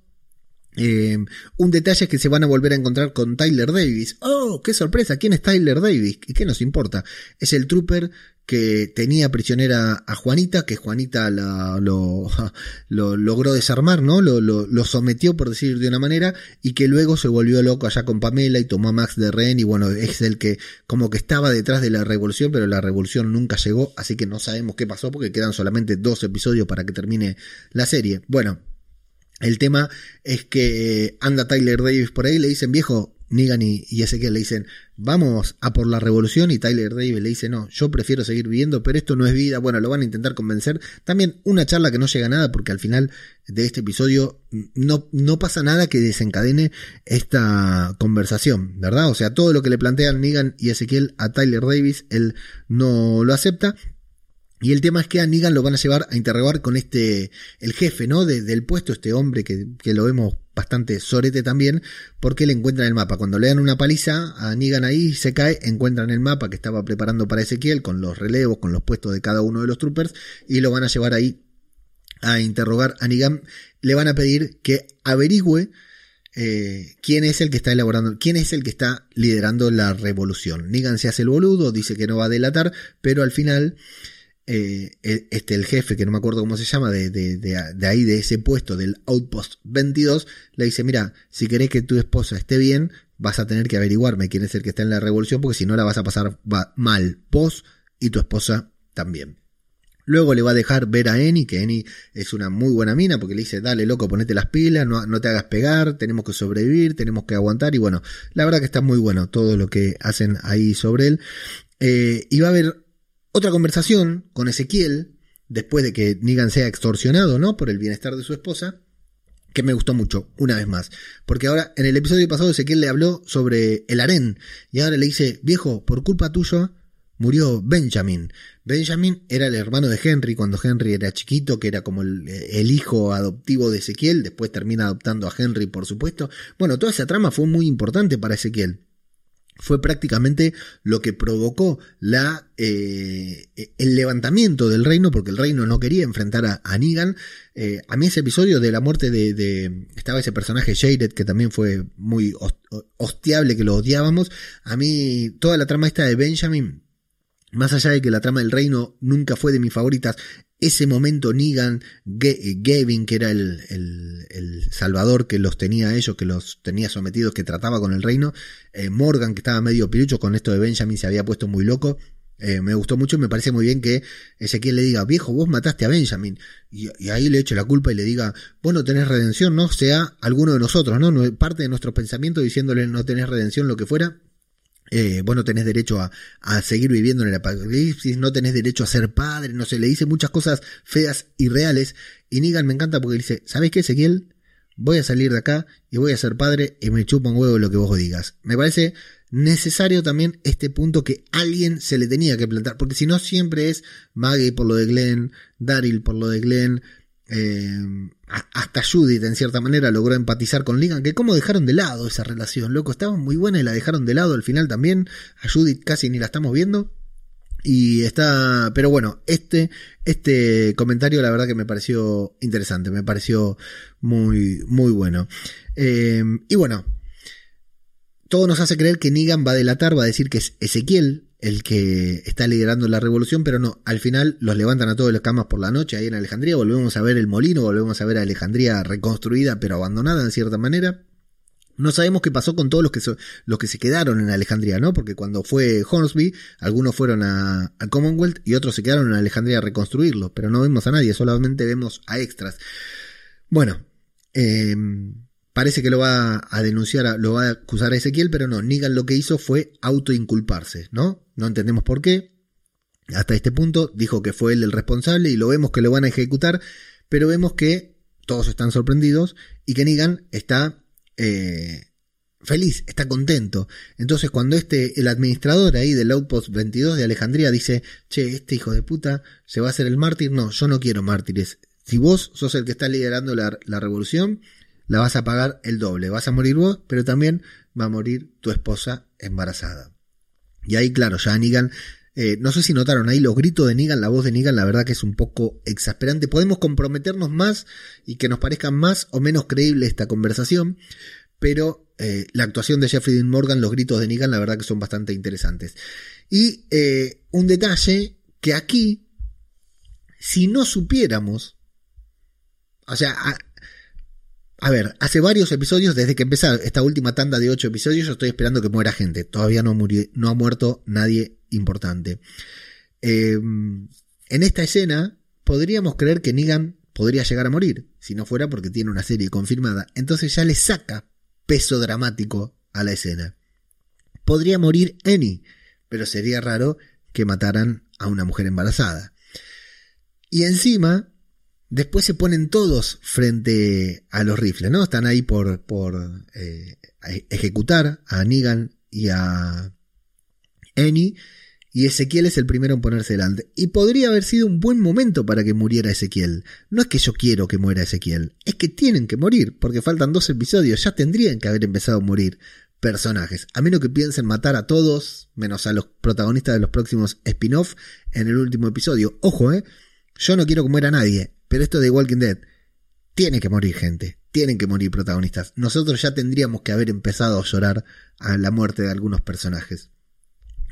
Eh, un detalle es que se van a volver a encontrar con Tyler Davis. ¡Oh, qué sorpresa! ¿Quién es Tyler Davis? ¿Y qué nos importa? Es el trooper que tenía prisionera a Juanita, que Juanita la, lo, lo, logró desarmar, ¿no? Lo, sometió, por decir de una manera, y que luego se volvió loco allá con Pamela y tomó a Max de rehén, y bueno, es el que como que estaba detrás de la revolución, pero la revolución nunca llegó, así que no sabemos qué pasó porque quedan solamente dos episodios para que termine la serie. Bueno, el tema es que anda Tyler Davis por ahí, le dicen, viejo, Negan y, Ezequiel le dicen, vamos a por la revolución y Tyler Davis le dice, no, yo prefiero seguir viviendo, pero esto no es vida, bueno, lo van a intentar convencer. También una charla que no llega a nada porque al final de este episodio no, no pasa nada que desencadene esta conversación, ¿verdad? O sea, todo lo que le plantean Negan y Ezequiel a Tyler Davis, él no lo acepta y el tema es que a Negan lo van a llevar a interrogar con este, el jefe, ¿no? del puesto, este hombre que, que, lo vemos bastante sorete también, porque le encuentran el mapa. Cuando le dan una paliza a Negan ahí, se cae, encuentran el mapa que estaba preparando para Ezequiel, con los relevos, con los puestos de cada uno de los troopers, y lo van a llevar ahí a interrogar a Negan. Le van a pedir que averigüe eh, quién es el que está elaborando, quién es el que está liderando la revolución. Negan se hace el boludo, dice que no va a delatar, pero al final eh, este, el jefe, que no me acuerdo cómo se llama, de, de, de, ahí, de ese puesto, del Outpost 22, le dice, mira, si querés que tu esposa esté bien, vas a tener que averiguarme quién es el que está en la revolución, porque si no la vas a pasar mal, vos y tu esposa también. Luego le va a dejar ver a Eni, que Eni es una muy buena mina, porque le dice, dale loco, ponete las pilas, no, no, te hagas pegar, tenemos que sobrevivir, tenemos que aguantar, y bueno, la verdad que está muy bueno todo lo que hacen ahí sobre él. Eh, y va a haber otra conversación con Ezequiel, después de que Negan sea extorsionado, ¿no? Por el bienestar de su esposa, que me gustó mucho, una vez más. Porque ahora, en el episodio pasado, Ezequiel le habló sobre el harén, y ahora le dice, viejo, por culpa tuya, murió Benjamin. Benjamin era el hermano de Henry cuando Henry era chiquito, que era como el, el, hijo adoptivo de Ezequiel, después termina adoptando a Henry, por supuesto. Bueno, toda esa trama fue muy importante para Ezequiel fue prácticamente lo que provocó la, eh, el levantamiento del reino, porque el reino no quería enfrentar a, a Negan. Eh, a mí ese episodio de la muerte de, de, estaba ese personaje Jared, que también fue muy hostiable, que lo odiábamos. A mí toda la trama esta de Benjamin, más allá de que la trama del reino nunca fue de mis favoritas, ese momento Negan, Gavin, que era el, el, salvador que los tenía a ellos, que los tenía sometidos, que trataba con el reino, eh, Morgan, que estaba medio pirucho con esto de Benjamin, se había puesto muy loco. Eh, me gustó mucho y me parece muy bien que Ezequiel le diga, viejo, vos mataste a Benjamin. Y, ahí le eche la culpa y le diga, vos no tenés redención, no sea alguno de nosotros, ¿no? Parte de nuestro pensamiento diciéndole no tenés redención, lo que fuera eh, vos no tenés derecho a, seguir viviendo en el apocalipsis, no tenés derecho a ser padre, no sé, le dice muchas cosas feas y reales. Y Negan me encanta porque dice, ¿sabes qué, Ezequiel? Voy a salir de acá y voy a ser padre y me chupa un huevo lo que vos digas. Me parece necesario también este punto que alguien se le tenía que plantar, porque si no siempre es Maggie por lo de Glenn, Daryl por lo de Glenn, eh, hasta Judith en cierta manera logró empatizar con Ligan, que como dejaron de lado esa relación, loco, estaba muy buena y la dejaron de lado al final también, a Judith casi ni la estamos viendo. Y está, pero bueno, este, este comentario la verdad que me pareció interesante, me pareció muy, muy bueno. Eh, y bueno, todo nos hace creer que Negan va a delatar, va a decir que es Ezequiel el que está liderando la revolución, pero no, al final los levantan a todos los camas por la noche ahí en Alejandría, volvemos a ver el molino, volvemos a ver a Alejandría reconstruida pero abandonada en cierta manera. No sabemos qué pasó con todos los que, los que se quedaron en Alejandría, ¿no? Porque cuando fue Hornsby, algunos fueron a, Commonwealth y otros se quedaron en Alejandría a reconstruirlo, pero no vemos a nadie, solamente vemos a extras. Bueno, eh, Parece que lo va a denunciar, lo va a acusar a Ezequiel, pero no, Negan lo que hizo fue autoinculparse, ¿no? No entendemos por qué. Hasta este punto dijo que fue él el responsable y lo vemos que lo van a ejecutar, pero vemos que todos están sorprendidos y que Negan está eh, feliz, está contento. Entonces cuando este, el administrador ahí del Outpost 22 de Alejandría dice, che, este hijo de puta se va a hacer el mártir, no, yo no quiero mártires. Si vos sos el que está liderando la, la revolución, la vas a pagar el doble. Vas a morir vos, pero también va a morir tu esposa embarazada. Y ahí, claro, ya Negan Eh, no sé si notaron ahí los gritos de Negan, la voz de Negan, la verdad que es un poco exasperante. Podemos comprometernos más y que nos parezca más o menos creíble esta conversación, pero eh, la actuación de Jeffrey Dean Morgan, los gritos de Negan, la verdad que son bastante interesantes. Y eh, un detalle que aquí, si no supiéramos, o sea, ver, hace varios episodios, desde que empezó esta última tanda de ocho episodios, yo estoy esperando que muera gente. Todavía no, no ha muerto nadie importante. Em, en esta escena, podríamos creer que Negan podría llegar a morir, si no fuera porque tiene una serie confirmada. Entonces ya le saca peso dramático a la escena. Podría morir Annie, pero sería raro que mataran a una mujer embarazada. Y encima, después se ponen todos frente a los rifles, ¿no? Están ahí por, por eh, ejecutar a Negan y a Annie y Ezequiel es el primero en ponerse delante. Y podría haber sido un buen momento para que muriera Ezequiel. No es que yo quiero que muera Ezequiel, es que tienen que morir, porque faltan dos episodios, ya tendrían que haber empezado a morir personajes. A menos que piensen matar a todos, menos a los protagonistas de los próximos spin-off en el último episodio. Ojo, eh, yo no quiero que muera nadie, pero esto de Walking Dead tiene que morir gente, tienen que morir protagonistas. Nosotros ya tendríamos que haber empezado a llorar a la muerte de algunos personajes.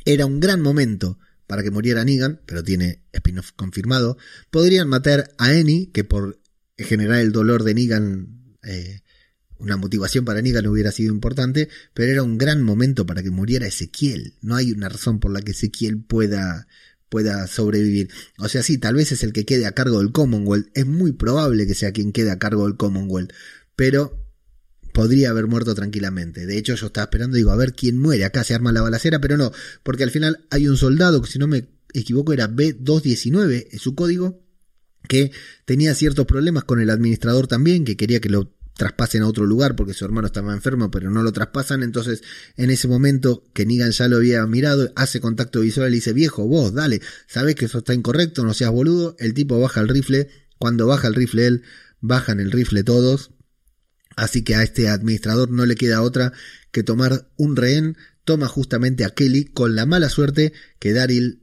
Era un gran momento para que muriera Negan, pero tiene spin-off confirmado. Podrían matar a Annie, que por generar el dolor de Negan, eh, una motivación para Negan hubiera sido importante, pero era un gran momento para que muriera Ezequiel. No hay una razón por la que Ezequiel pueda, pueda sobrevivir. O sea, sí, tal vez es el que quede a cargo del Commonwealth. Es muy probable que sea quien quede a cargo del Commonwealth. Pero podría haber muerto tranquilamente. De hecho, yo estaba esperando, digo, a ver quién muere. Acá se arma la balacera, pero no, porque al final hay un soldado que, si no me equivoco, era B219, es su código, que tenía ciertos problemas con el administrador también, que quería que lo traspasen a otro lugar porque su hermano estaba enfermo, pero no lo traspasan. Entonces, en ese momento que Negan ya lo había mirado, hace contacto visual y le dice, viejo, vos, dale, sabes que eso está incorrecto, no seas boludo. El tipo baja el rifle. Cuando baja el rifle él, bajan el rifle todos. Así que a este administrador no le queda otra que tomar un rehén, toma justamente a Kelly con la mala suerte que Daryl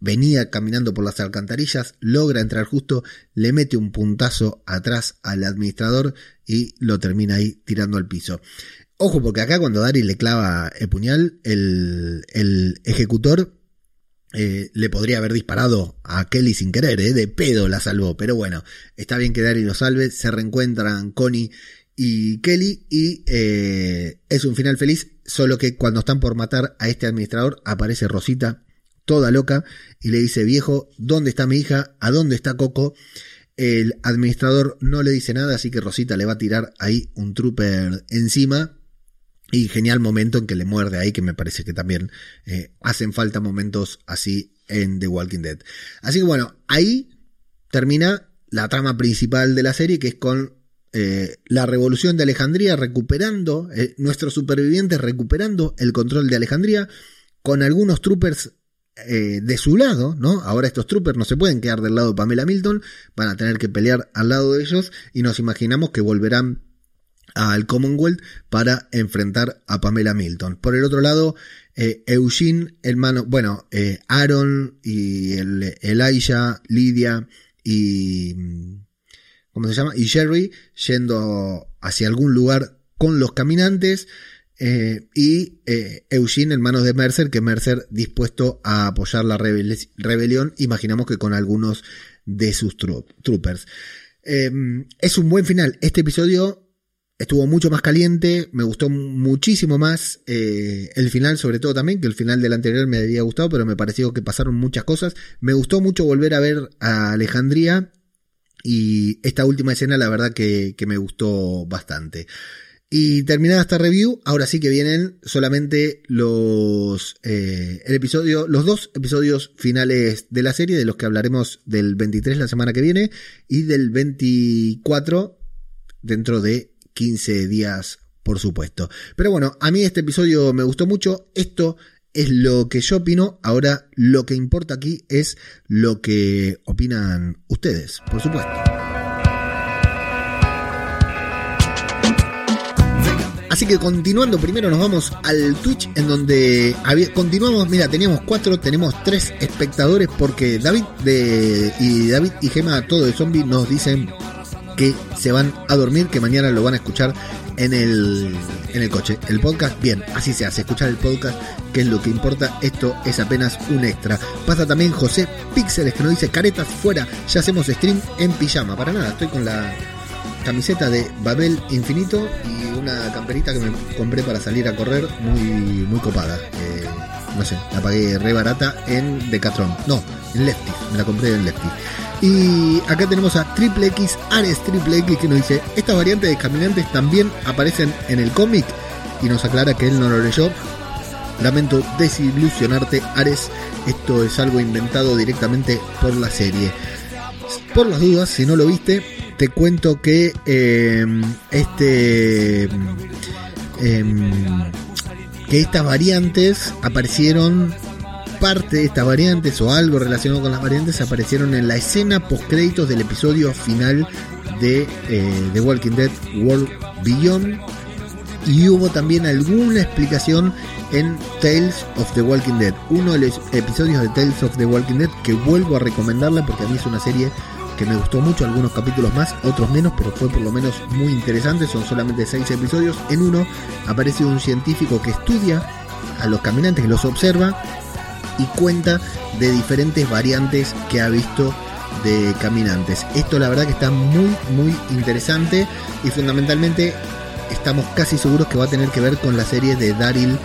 venía caminando por las alcantarillas, logra entrar justo, le mete un puntazo atrás al administrador y lo termina ahí tirando al piso. Ojo, porque acá cuando Daryl le clava el puñal, el, el ejecutor eh, le podría haber disparado a Kelly sin querer, eh, de pedo la salvó, pero bueno, está bien que Daryl lo salve, se reencuentran Connie y Kelly y eh, es un final feliz, solo que cuando están por matar a este administrador aparece Rosita toda loca y le dice viejo, ¿dónde está mi hija? ¿A dónde está Coco? El administrador no le dice nada, así que Rosita le va a tirar ahí un trooper encima. Y genial momento en que le muerde ahí, que me parece que también eh, hacen falta momentos así en The Walking Dead. Así que bueno, ahí termina la trama principal de la serie, que es con eh, la revolución de Alejandría recuperando, eh, nuestros supervivientes recuperando el control de Alejandría, con algunos troopers eh, de su lado, ¿no? Ahora estos troopers no se pueden quedar del lado de Pamela Milton, van a tener que pelear al lado de ellos y nos imaginamos que volverán al Commonwealth para enfrentar a Pamela Milton. Por el otro lado, Eugene, hermano, bueno, Aaron y el, Elijah, Lidia y ¿cómo se llama? Y Jerry yendo hacia algún lugar con los caminantes. Eh, y eh, Eugene en manos de Mercer, que Mercer dispuesto a apoyar la rebelión, imaginamos que con algunos de sus troopers. Eh, es un buen final. Este episodio estuvo mucho más caliente, me gustó muchísimo más el final, sobre todo también, que el final del anterior me había gustado, pero me pareció que pasaron muchas cosas. Me gustó mucho volver a ver a Alejandría y esta última escena, la verdad que, me gustó bastante. Y terminada esta review, ahora sí que vienen solamente los eh, el episodio, los dos episodios finales de la serie, de los que hablaremos del 23 la semana que viene y del 24 dentro de 15 días, por supuesto. Pero bueno, a mí este episodio me gustó mucho. Esto es lo que yo opino. Ahora lo que importa aquí es lo que opinan ustedes, por supuesto. Así que continuando, primero nos vamos al Twitch en donde continuamos, mira, teníamos cuatro, tenemos tres espectadores porque David de, y David y Gema, todo de zombie, nos dicen que se van a dormir, que mañana lo van a escuchar en el, en el coche. El podcast, bien, así se hace, escuchar el podcast, que es lo que importa, esto es apenas un extra. Pasa también José Píxeles que nos dice, caretas fuera, ya hacemos stream en pijama. Para nada, estoy con la camiseta de Babel Infinito y una camperita que me compré para salir a correr muy, muy copada. Eh, no sé, la pagué re barata en Decathlon. No, en Lefty, me la compré en Lefty. Y acá tenemos a Triple X, Ares Triple X, que nos dice, estas variantes de caminantes también aparecen en el cómic y nos aclara que él no lo leyó. Lamento desilusionarte, Ares, esto es algo inventado directamente por la serie. Por las dudas, si no lo viste, te cuento que em, este em, que estas variantes aparecieron parte de estas variantes o algo relacionado con las variantes aparecieron en la escena post créditos del episodio final de eh, The Walking Dead World Beyond. Y hubo también alguna explicación en Tales of the Walking Dead, uno de los episodios de Tales of the Walking Dead que vuelvo a recomendarla porque a mí es una serie que me gustó mucho, algunos capítulos más, otros menos, pero fue por lo menos muy interesante, son solamente seis episodios. En uno aparece un científico que estudia a los caminantes, los observa y cuenta de diferentes variantes que ha visto de caminantes. Esto la verdad que está muy muy interesante y fundamentalmente estamos casi seguros que va a tener que ver con la serie de Daryl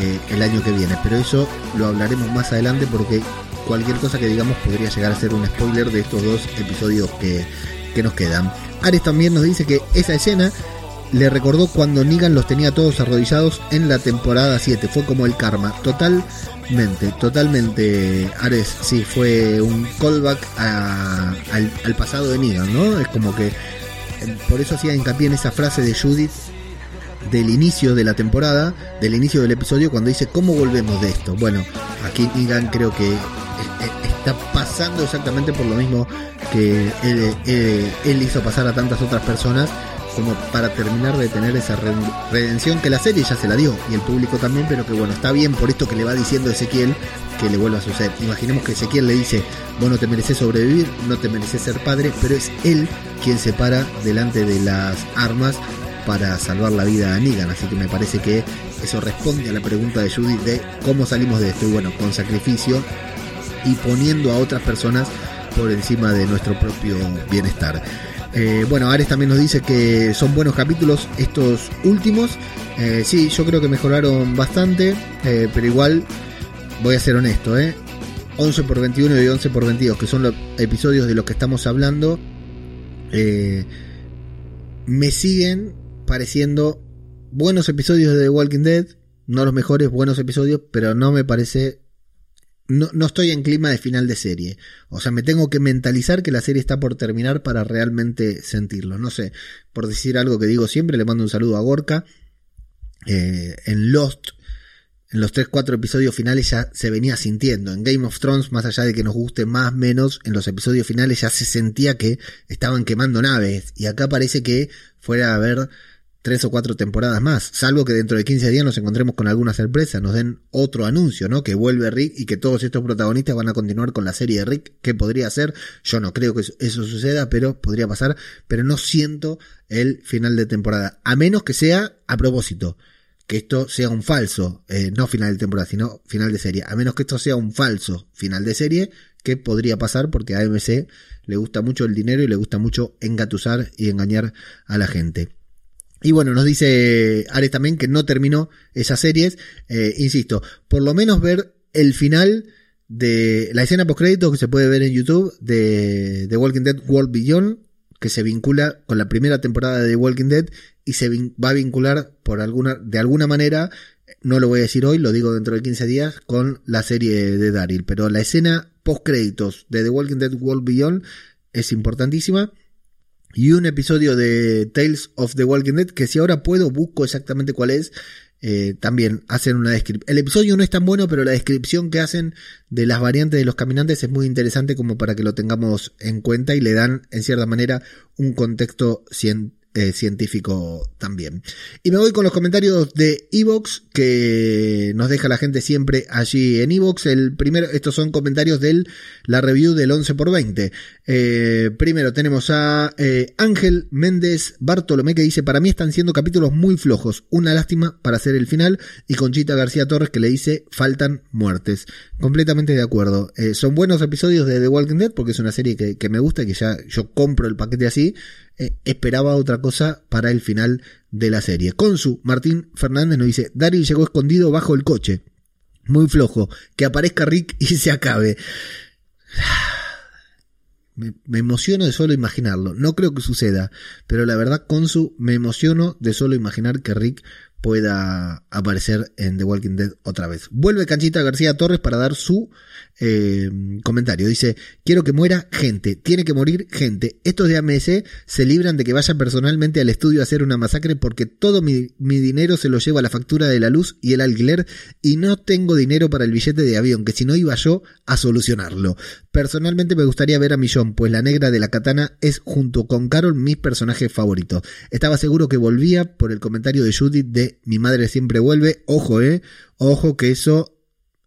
eh, el año que viene, pero eso lo hablaremos más adelante porque cualquier cosa que digamos podría llegar a ser un spoiler de estos dos episodios que, que nos quedan. Ares también nos dice que esa escena le recordó cuando Negan los tenía todos arrodillados en la temporada 7. Fue como el karma. Totalmente, totalmente. Ares, sí, fue un callback al, pasado de Negan, ¿no? Es como que. Por eso hacía hincapié en esa frase de Judith del inicio de la temporada, del inicio del episodio, cuando dice: ¿Cómo volvemos de esto? Bueno, aquí Negan creo que está pasando exactamente por lo mismo que él hizo pasar a tantas otras personas como para terminar de tener esa redención que la serie ya se la dio y el público también, pero que bueno, está bien por esto que le va diciendo Ezequiel que le vuelva a suceder. Imaginemos que Ezequiel le dice, vos no te mereces sobrevivir, no te mereces ser padre, pero es él quien se para delante de las armas para salvar la vida a Negan, así que me parece que eso responde a la pregunta de Judy de cómo salimos de esto, y bueno, con sacrificio y poniendo a otras personas por encima de nuestro propio bienestar. Eh, bueno, Ares también nos dice que son buenos capítulos estos últimos. Eh, sí, yo creo que mejoraron bastante, eh, pero igual voy a ser honesto, ¿eh? 11 por 21 y 11 por 22, que son los episodios de los que estamos hablando, me siguen pareciendo buenos episodios de The Walking Dead, no los mejores, buenos episodios, pero no me parece no, no, estoy en clima de final de serie. O sea, me tengo que mentalizar que la serie está por terminar para realmente sentirlo. No sé, por decir algo que digo siempre, le mando un saludo a Gorka. Eh, en Lost, en los 3-4 episodios finales ya se venía sintiendo. En Game of Thrones, más allá de que nos guste más menos, en los episodios finales ya se sentía que estaban quemando naves. Y acá parece que fuera a haber tres o cuatro temporadas más, salvo que dentro de 15 días nos encontremos con alguna sorpresa, nos den otro anuncio, ¿no? Que vuelve Rick y que todos estos protagonistas van a continuar con la serie de Rick, ¿qué podría ser? Yo no creo que eso suceda, pero podría pasar, pero no siento el final de temporada, a menos que sea a propósito, que esto sea un falso, eh, no final de temporada, sino final de serie, a menos que esto sea un falso final de serie, que podría pasar porque a AMC le gusta mucho el dinero y le gusta mucho engatusar y engañar a la gente. Y bueno, nos dice Ares también que no terminó esas series. Eh, insisto, por lo menos ver el final de la escena postcrédito que se puede ver en YouTube de The Walking Dead World Beyond, que se vincula con la primera temporada de The Walking Dead y se va a vincular por alguna, de alguna manera, no lo voy a decir hoy, lo digo dentro de 15 días, con la serie de Daryl. Pero la escena postcréditos de The Walking Dead World Beyond es importantísima y un episodio de Tales of the Walking Dead que si ahora puedo busco exactamente cuál es. Eh, también hacen una descripción. El episodio no es tan bueno, pero la descripción que hacen de las variantes de los caminantes es muy interesante como para que lo tengamos en cuenta y le dan en cierta manera un contexto eh, científico también. Y me voy con los comentarios de Evox que nos deja la gente siempre allí en Evox. El primero, estos son comentarios de la review del 11 por 20. Eh, primero tenemos a eh, Ángel Méndez Bartolomé que dice, para mí están siendo capítulos muy flojos, una lástima para hacer el final. Y Conchita García Torres que le dice, faltan muertes. Completamente de acuerdo. son buenos episodios de The Walking Dead porque es una serie que, que me gusta y que ya yo compro el paquete así. Esperaba otra cosa para el final de la serie. Consu Martín Fernández nos dice, Daryl llegó escondido bajo el coche. Muy flojo. Que aparezca Rick y se acabe. Me, me, emociono de solo imaginarlo. No creo que suceda, pero la verdad, Consu, me emociono de solo imaginar que Rick pueda aparecer en The Walking Dead otra vez. Vuelve Canchita García Torres para dar su eh, comentario. Dice, quiero que muera gente, tiene que morir gente. Estos de AMS se libran de que vaya personalmente al estudio a hacer una masacre porque todo mi, mi dinero se lo lleva a la factura de la luz y el alquiler y no tengo dinero para el billete de avión, que si no iba yo a solucionarlo. Personalmente me gustaría ver a Millón, pues la negra de la katana es junto con Carol mis personajes favoritos. Estaba seguro que volvía por el comentario de Judith de mi madre siempre vuelve. Ojo, eh. Ojo que eso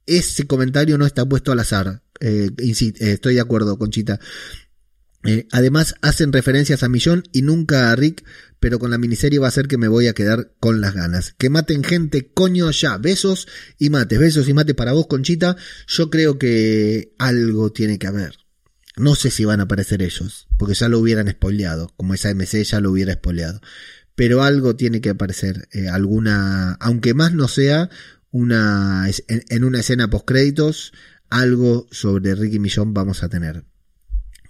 ese comentario no está puesto al azar. Eh, eh estoy de acuerdo, Conchita. Eh, además, hacen referencias a Millón y nunca a Rick, pero con la miniserie va a ser que me voy a quedar con las ganas. Que maten gente, coño, ya. Besos y mates, besos y mates para vos, Conchita. Yo creo que algo tiene que haber. No sé si van a aparecer ellos, porque ya lo hubieran spoileado, como esa MC ya lo hubiera spoileado. Pero algo tiene que aparecer, eh, alguna, aunque más no sea una, en, una escena post créditos, algo sobre Ricky Millón vamos a tener.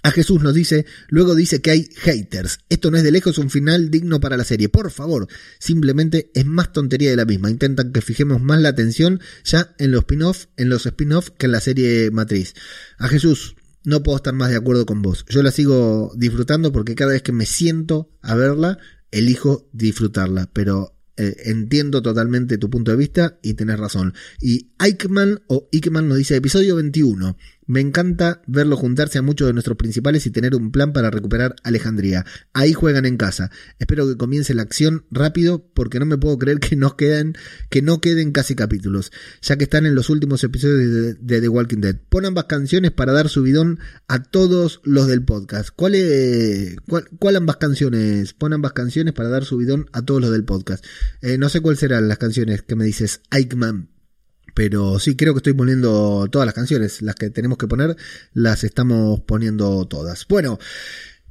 A Jesús nos dice, luego dice que hay haters. Esto no es de lejos un final digno para la serie. Por favor, simplemente es más tontería de la misma. Intentan que fijemos más la atención ya en los spin-off, en los spin-off que en la serie matriz. A Jesús, no puedo estar más de acuerdo con vos. Yo la sigo disfrutando porque cada vez que me siento a verla, elijo disfrutarla. Pero eh, entiendo totalmente tu punto de vista y tenés razón. Y Eichmann o Eichmann nos dice episodio 21. Me encanta verlo juntarse a muchos de nuestros principales y tener un plan para recuperar Alejandría. Ahí juegan en casa. Espero que comience la acción rápido porque no me puedo creer que no queden, casi capítulos, ya que están en los últimos episodios de, The Walking Dead. Pon ambas canciones para dar subidón a todos los del podcast. ¿Cuál, es, cuál, ambas canciones? Pon ambas canciones para dar subidón a todos los del podcast. Eh, no sé cuáles serán las canciones que me dices, Eichmann. Pero sí, creo que estoy poniendo todas las canciones. Las que tenemos que poner, las estamos poniendo todas. Bueno,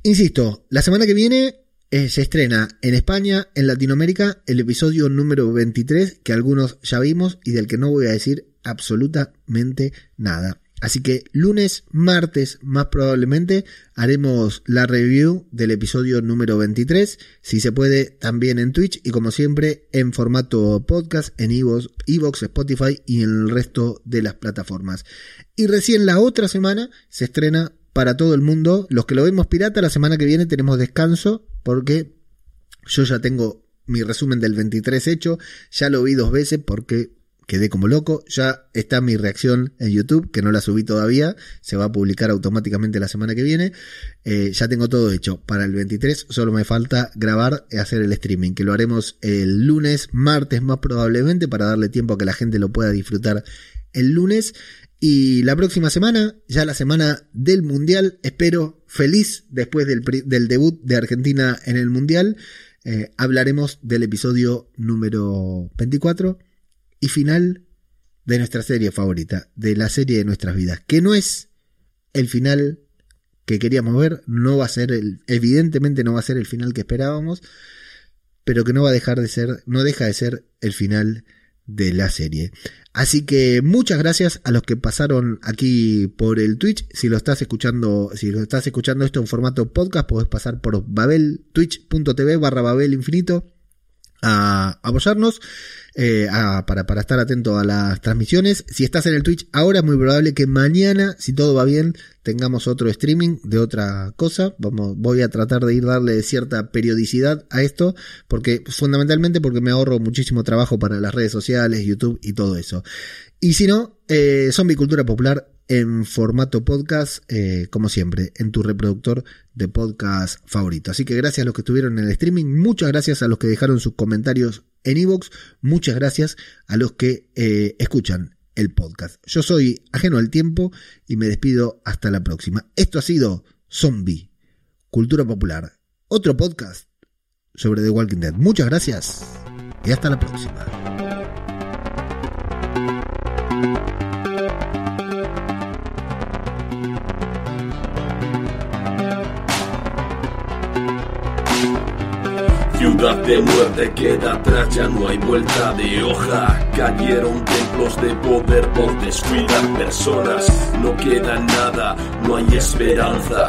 insisto, la semana que viene eh, se estrena en España, en Latinoamérica, el episodio número 23, que algunos ya vimos y del que no voy a decir absolutamente nada. Así que lunes, martes, más probablemente, haremos la review del episodio número 23. Si se puede, también en Twitch y como siempre, en formato podcast, en Evox, Spotify y en el resto de las plataformas. Y recién la otra semana se estrena para todo el mundo. Los que lo vemos pirata, la semana que viene tenemos descanso porque yo ya tengo mi resumen del 23 hecho. Ya lo vi dos veces porque quedé como loco. Ya está mi reacción en YouTube, que no la subí todavía. Se va a publicar automáticamente la semana que viene. Eh, ya tengo todo hecho. Para el 23 solo me falta grabar y hacer el streaming, que lo haremos el lunes, martes más probablemente, para darle tiempo a que la gente lo pueda disfrutar el lunes. Y la próxima semana, ya la semana del Mundial, espero feliz después del, del debut de Argentina en el Mundial. Eh, hablaremos del episodio número 24 y final de nuestra serie favorita, de la serie de nuestras vidas, que no es el final que queríamos ver, no va a ser el, evidentemente no va a ser el final que esperábamos, pero que no va a dejar de ser, no deja de ser el final de la serie. Así que muchas gracias a los que pasaron aquí por el Twitch. Si lo estás escuchando, si lo estás escuchando esto en formato podcast, podés pasar por Babel, twitch.tv barra Babel Infinito a apoyarnos. Eh, para, para, estar atento a las transmisiones. Si estás en el Twitch ahora es muy probable que mañana, si todo va bien, tengamos otro streaming de otra cosa. Vamos, voy a tratar de ir darle cierta periodicidad a esto, porque fundamentalmente porque me ahorro muchísimo trabajo para las redes sociales, YouTube y todo eso. Y si no, eh, Zombie Cultura Popular en formato podcast, eh, como siempre, en tu reproductor de podcast favorito. Así que gracias a los que estuvieron en el streaming, muchas gracias a los que dejaron sus comentarios en iVoox, muchas gracias a los que eh, escuchan el podcast. Yo soy ajeno al tiempo y me despido hasta la próxima. Esto ha sido Zombie, Cultura Popular, otro podcast sobre The Walking Dead. Muchas gracias y hasta la próxima. Ciudad de muerte queda atrás, ya no hay vuelta de hoja. Cayeron templos de poder por descuidar personas. No queda nada, no hay esperanza.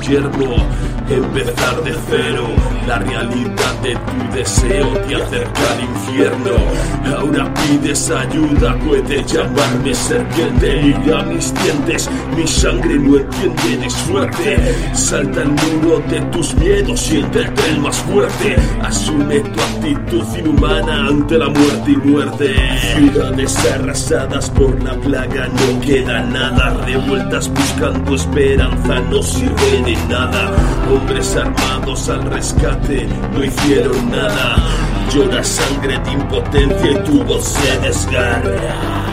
yermo, empezar de cero. La realidad de tu deseo te acerca al infierno. Ahora pides ayuda, puede llamarme serpiente. Mira mis dientes, mi sangre no entiende de suerte. Salta el muro de tus miedos, siéntete el más fuerte. Asume tu actitud inhumana ante la muerte y muerte. Ciudades arrasadas por la plaga, no queda nada. Revueltas buscando esperanza, no sirve nada. Hombres armados al rescate, no hicieron nada. Llora sangre de impotencia y tu voz se desgarra.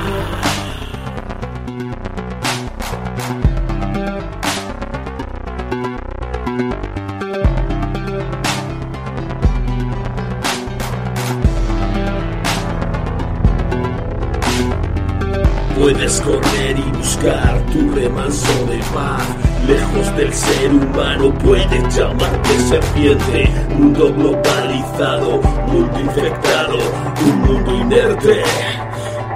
Puedes correr y buscar tu remanso de paz. Lejos del ser humano puedes llamarte serpiente. Mundo globalizado, mundo infectado, un mundo inerte.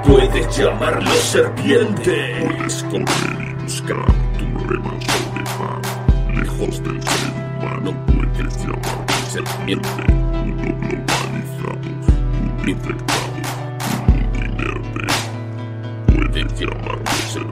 Puedes llamarlo serpiente. Puedes correr y buscar tu remanso de. Lejos del ser humano puedes llamarte serpiente. Mundo globalizado, mundo infectado, un mundo inerte. Puedes llamarlo serpiente.